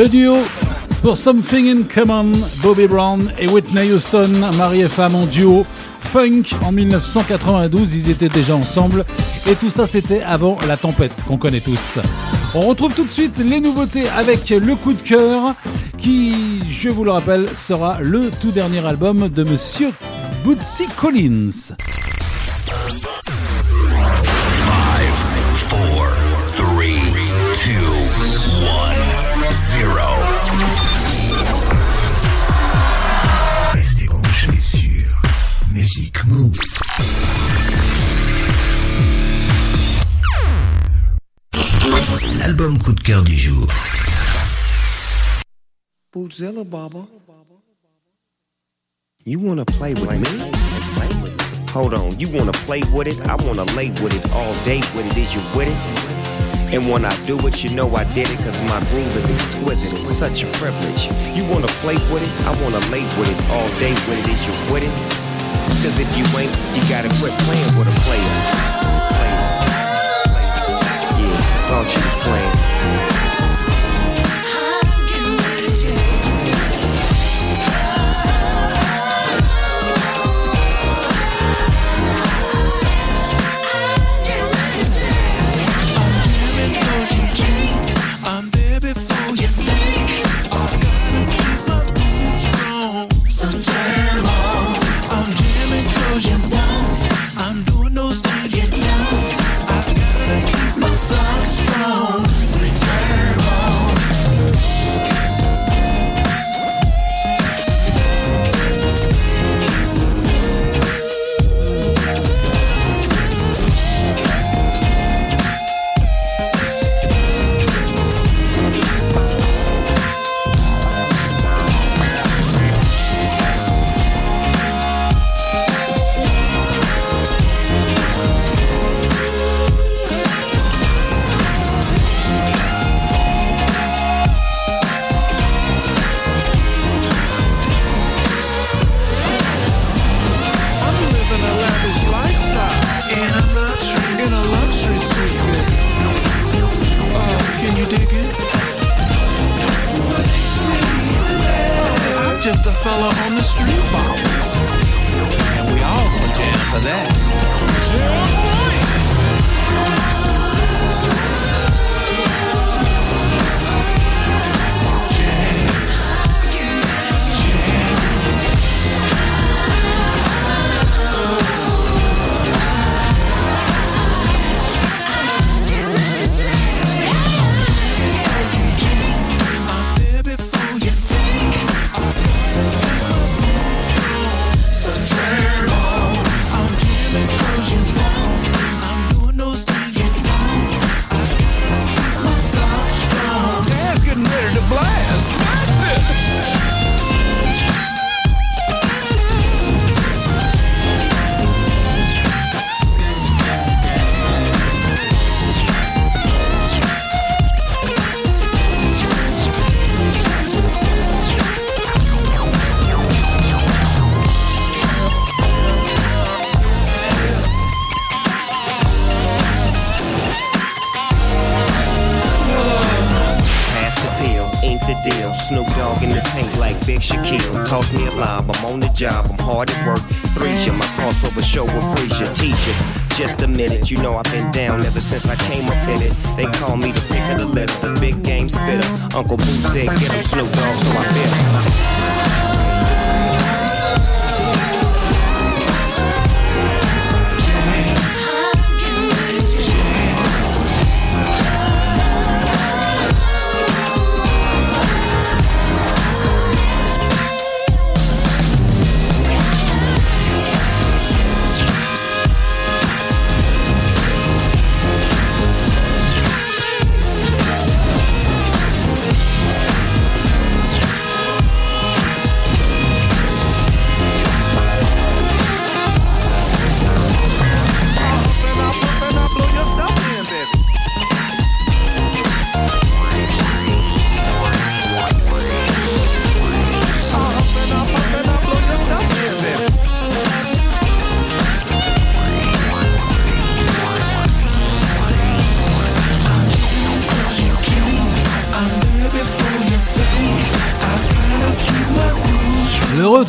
Le duo pour Something in Common, Bobby Brown et Whitney Houston, mari et femme en duo. Funk en 1992, ils étaient déjà ensemble et tout ça c'était avant la tempête qu'on connaît tous. On retrouve tout de suite les nouveautés avec le coup de cœur qui, je vous le rappelle, sera le tout dernier album de Monsieur Bootsy Collins. zéro. Restez branchés sur Magic Move. L'album coup de cœur du jour. Bootzilla Baba. You wanna play with me? Hold on, you wanna play with it? I wanna lay with it all day. With it is you with it? And when I do it, you know I did it cause my groove is exquisite. It's such a privilege. You wanna play with it? I wanna lay with it all day with it. Is you with it? Cause if you ain't, you gotta quit playing with a player.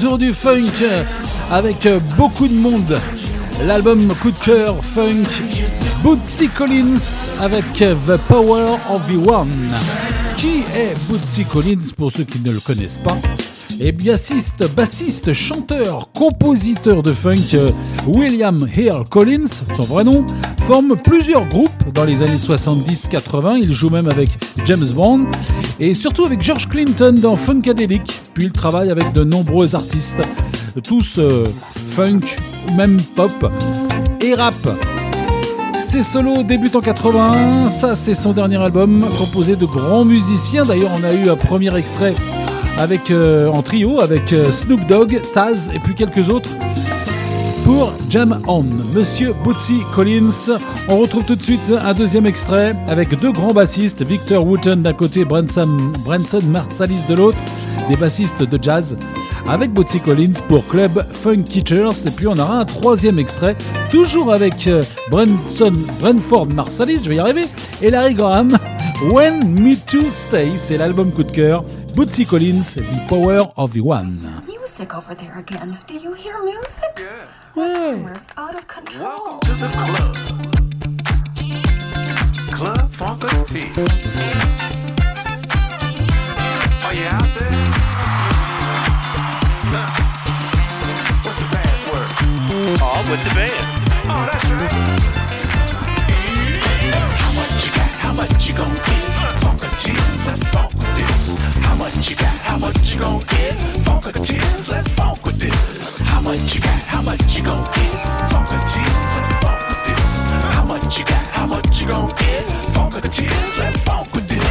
Du funk avec euh, beaucoup de monde. L'album coup de cœur funk Bootsy Collins avec euh, The Power of the One. Qui est Bootsy Collins pour ceux qui ne le connaissent pas? Et bassiste, bassiste, chanteur, compositeur de funk euh, William Hill Collins, son vrai nom, forme plusieurs groupes dans les années 70-80. Il joue même avec James Bond et surtout avec George Clinton dans Funkadelic. Puis il travaille avec de nombreux artistes, tous euh, funk même pop et rap. Ses solos débutent en 81, ça c'est son dernier album composé de grands musiciens. D'ailleurs on a eu un premier extrait avec, euh, en trio avec euh, Snoop Dogg, Taz et puis quelques autres pour Jam On. Monsieur Bootsy Collins. On retrouve tout de suite un deuxième extrait avec deux grands bassistes, Victor Wooten d'un côté, Branson, Branson Marsalis de l'autre, des bassistes de jazz, avec Bootsy Collins pour Club Funk Kitchers. Et puis on aura un troisième extrait, toujours avec euh, Branson, Brentford Marsalis, je vais y arriver, et Larry Graham, When Me To Stay, c'est l'album coup de cœur. Bootsy Collins, The Power of the One. Music over there again. Do you hear music? Yeah. It's out of control. Welcome to the club. Club Funkateers. Are you out there? Nah. What's the password? Oh, I'm with the band. Oh, that's right. How much you got? How much you gon' get? Funkateers, let's funk How much you got? How much you gon' get? Funkateers, let's funk with this. How much you got? How much you get? Funkateers, let's funk with this. How much you got? How much you get? Funkateers, let's funk with this.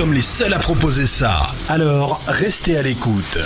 Sommes les seuls à proposer ça. Alors, restez à l'écoute.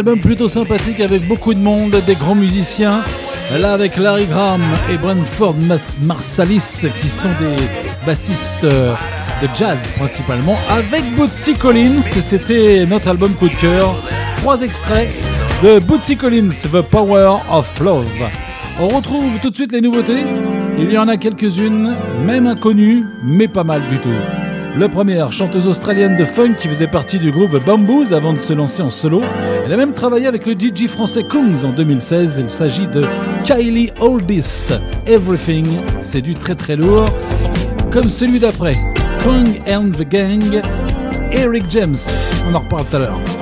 Album plutôt sympathique avec beaucoup de monde, des grands musiciens. Là avec Larry Graham et Brentford Marsalis qui sont des bassistes euh, de jazz principalement. Avec Bootsy Collins, c'était notre album coup de cœur. Trois extraits de Bootsy Collins, The Power of Love. On retrouve tout de suite les nouveautés. Il y en a quelques-unes, même inconnues, mais pas mal du tout. Le premier, chanteuse australienne de funk qui faisait partie du groupe Bamboos avant de se lancer en solo. Elle a même travaillé avec le DJ français Kungs en 2016. Il s'agit de Kylie Oldest. Everything, c'est du très très lourd. Comme celui d'après, Kong and the Gang, Eric James. On en reparle tout à l'heure.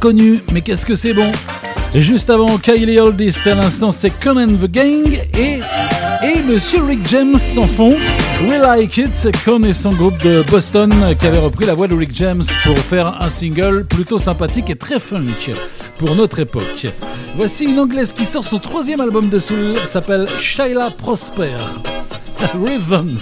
connu, mais qu'est-ce que c'est bon Juste avant Kylie Oldis, à l'instant c'est Conan the Gang et, et Monsieur Rick James s'en fond. We Like It, Con et son groupe de Boston qui avait repris la voix de Rick James pour faire un single plutôt sympathique et très funk pour notre époque. Voici une anglaise qui sort son troisième album de soul, s'appelle Shaila Prosper. Rhythm.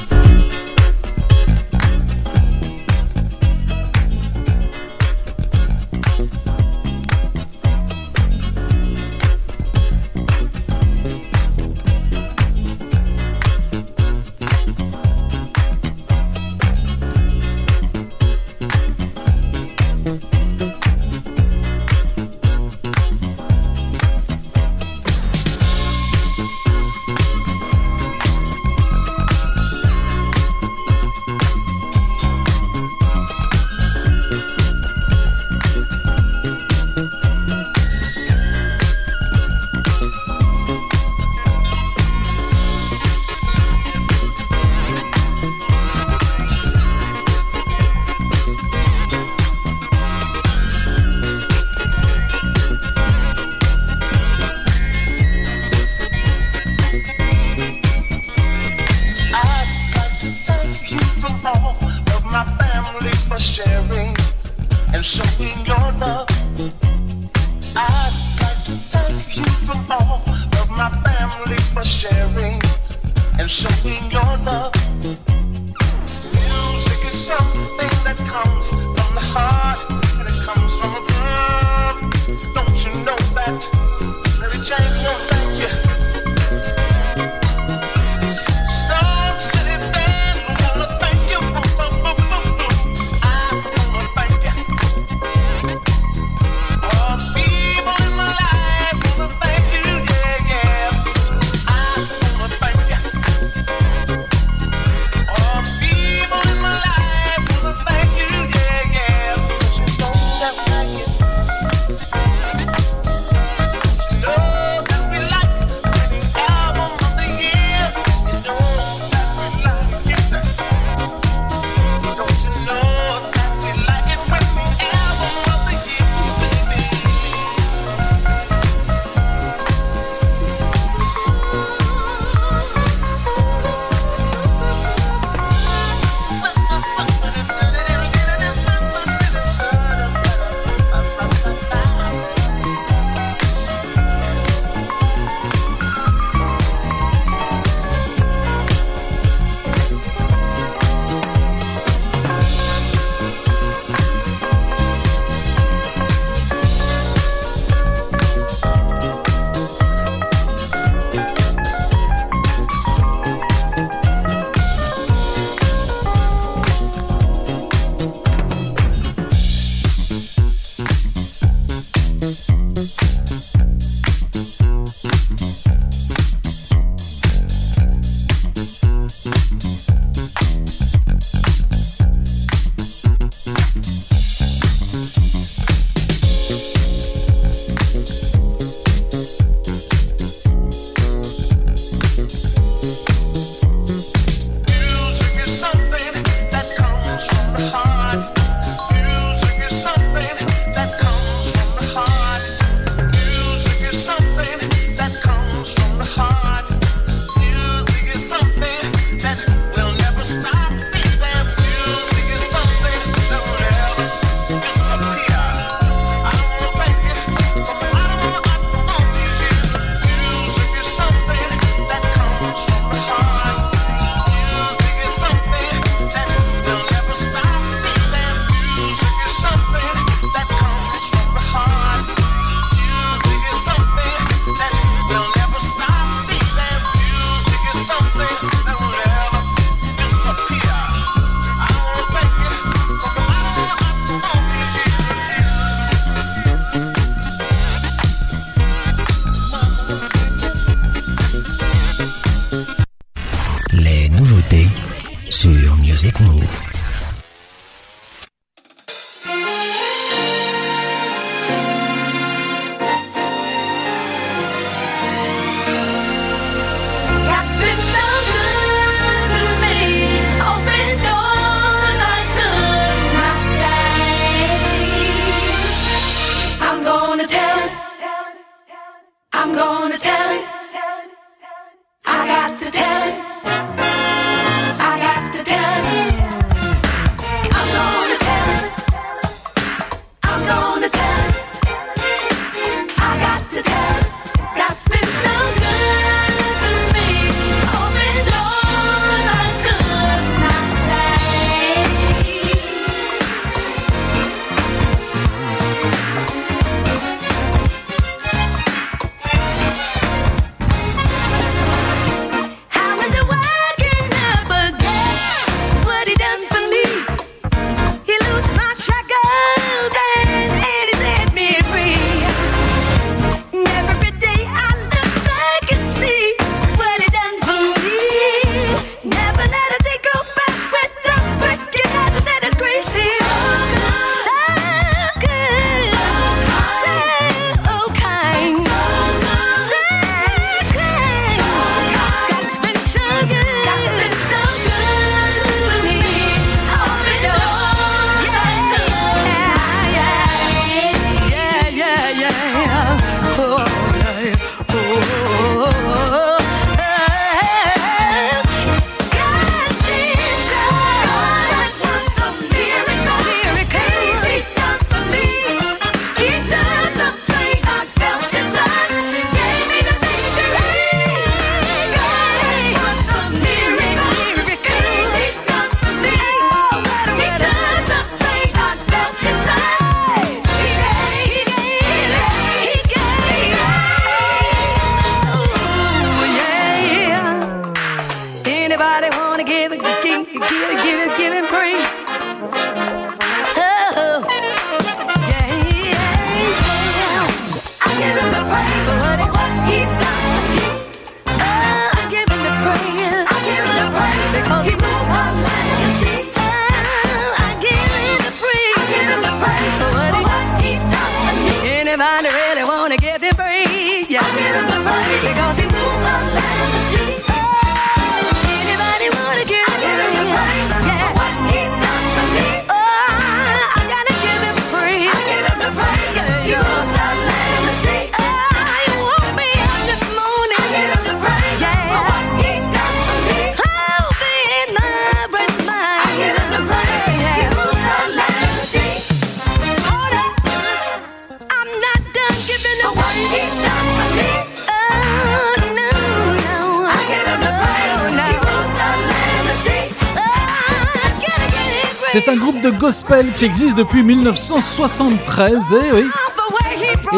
C'est un groupe de gospel qui existe depuis 1973, eh oui.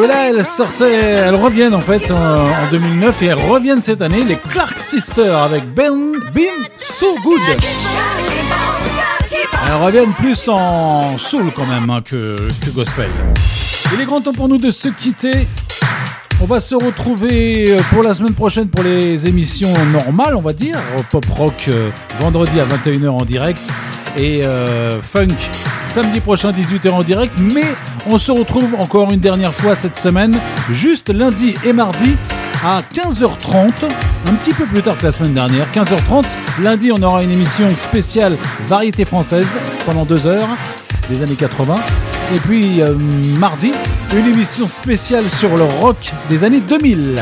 Et là, elles sortaient, elles reviennent en fait en, en 2009 et elles reviennent cette année, les Clark Sisters avec Ben Been So Good. Elles reviennent plus en soul quand même hein, que, que gospel. Il est grand temps pour nous de se quitter. On va se retrouver euh, pour la semaine prochaine pour les émissions normales, on va dire. Pop rock euh, vendredi à 21h en direct et euh, funk samedi prochain 18h en direct. Mais on se retrouve encore une dernière fois cette semaine, juste lundi et mardi à 15h30, un petit peu plus tard que la semaine dernière. 15h30, lundi on aura une émission spéciale variété française pendant deux heures des années 80. Et puis euh, mardi, une émission spéciale sur le rock des années 2000.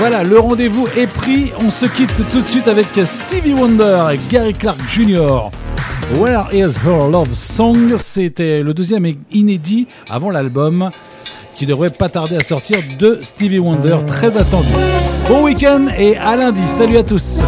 Voilà, le rendez-vous est pris. On se quitte tout de suite avec Stevie Wonder et Gary Clark Jr. Where is her love song? C'était le deuxième inédit avant l'album qui devrait pas tarder à sortir de Stevie Wonder, très attendu. Bon week-end et à lundi. Salut à tous.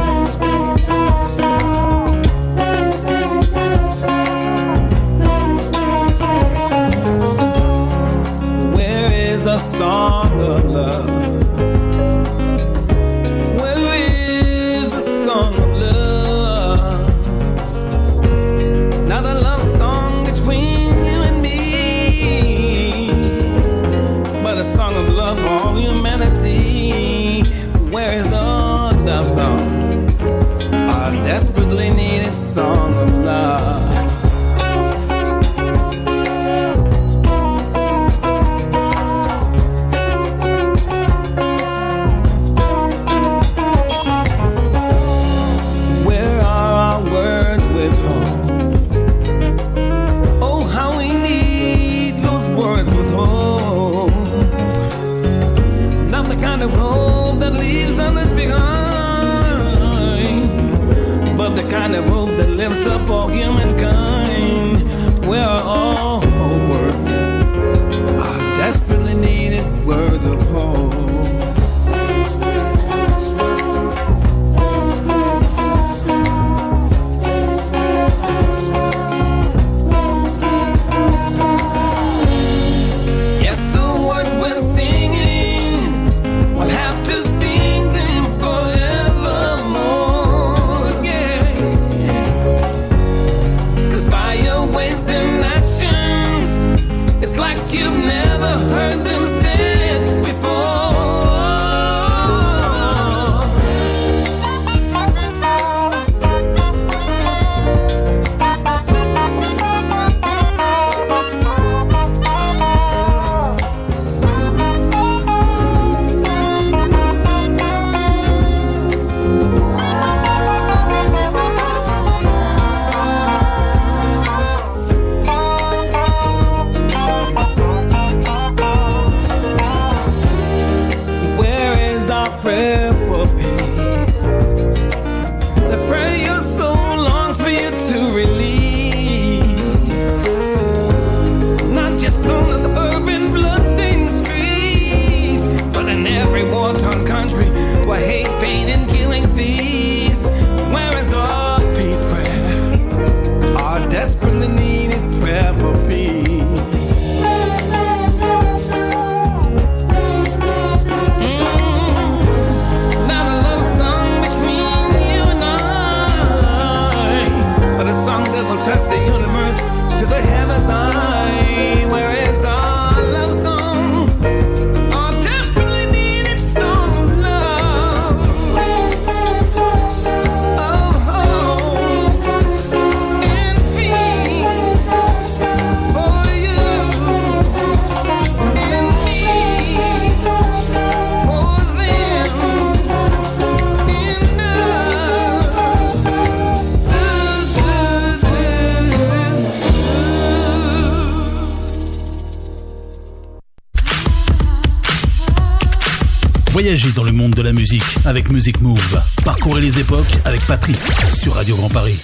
Avec Music Move. Parcourez les époques avec Patrice sur Radio Grand Paris.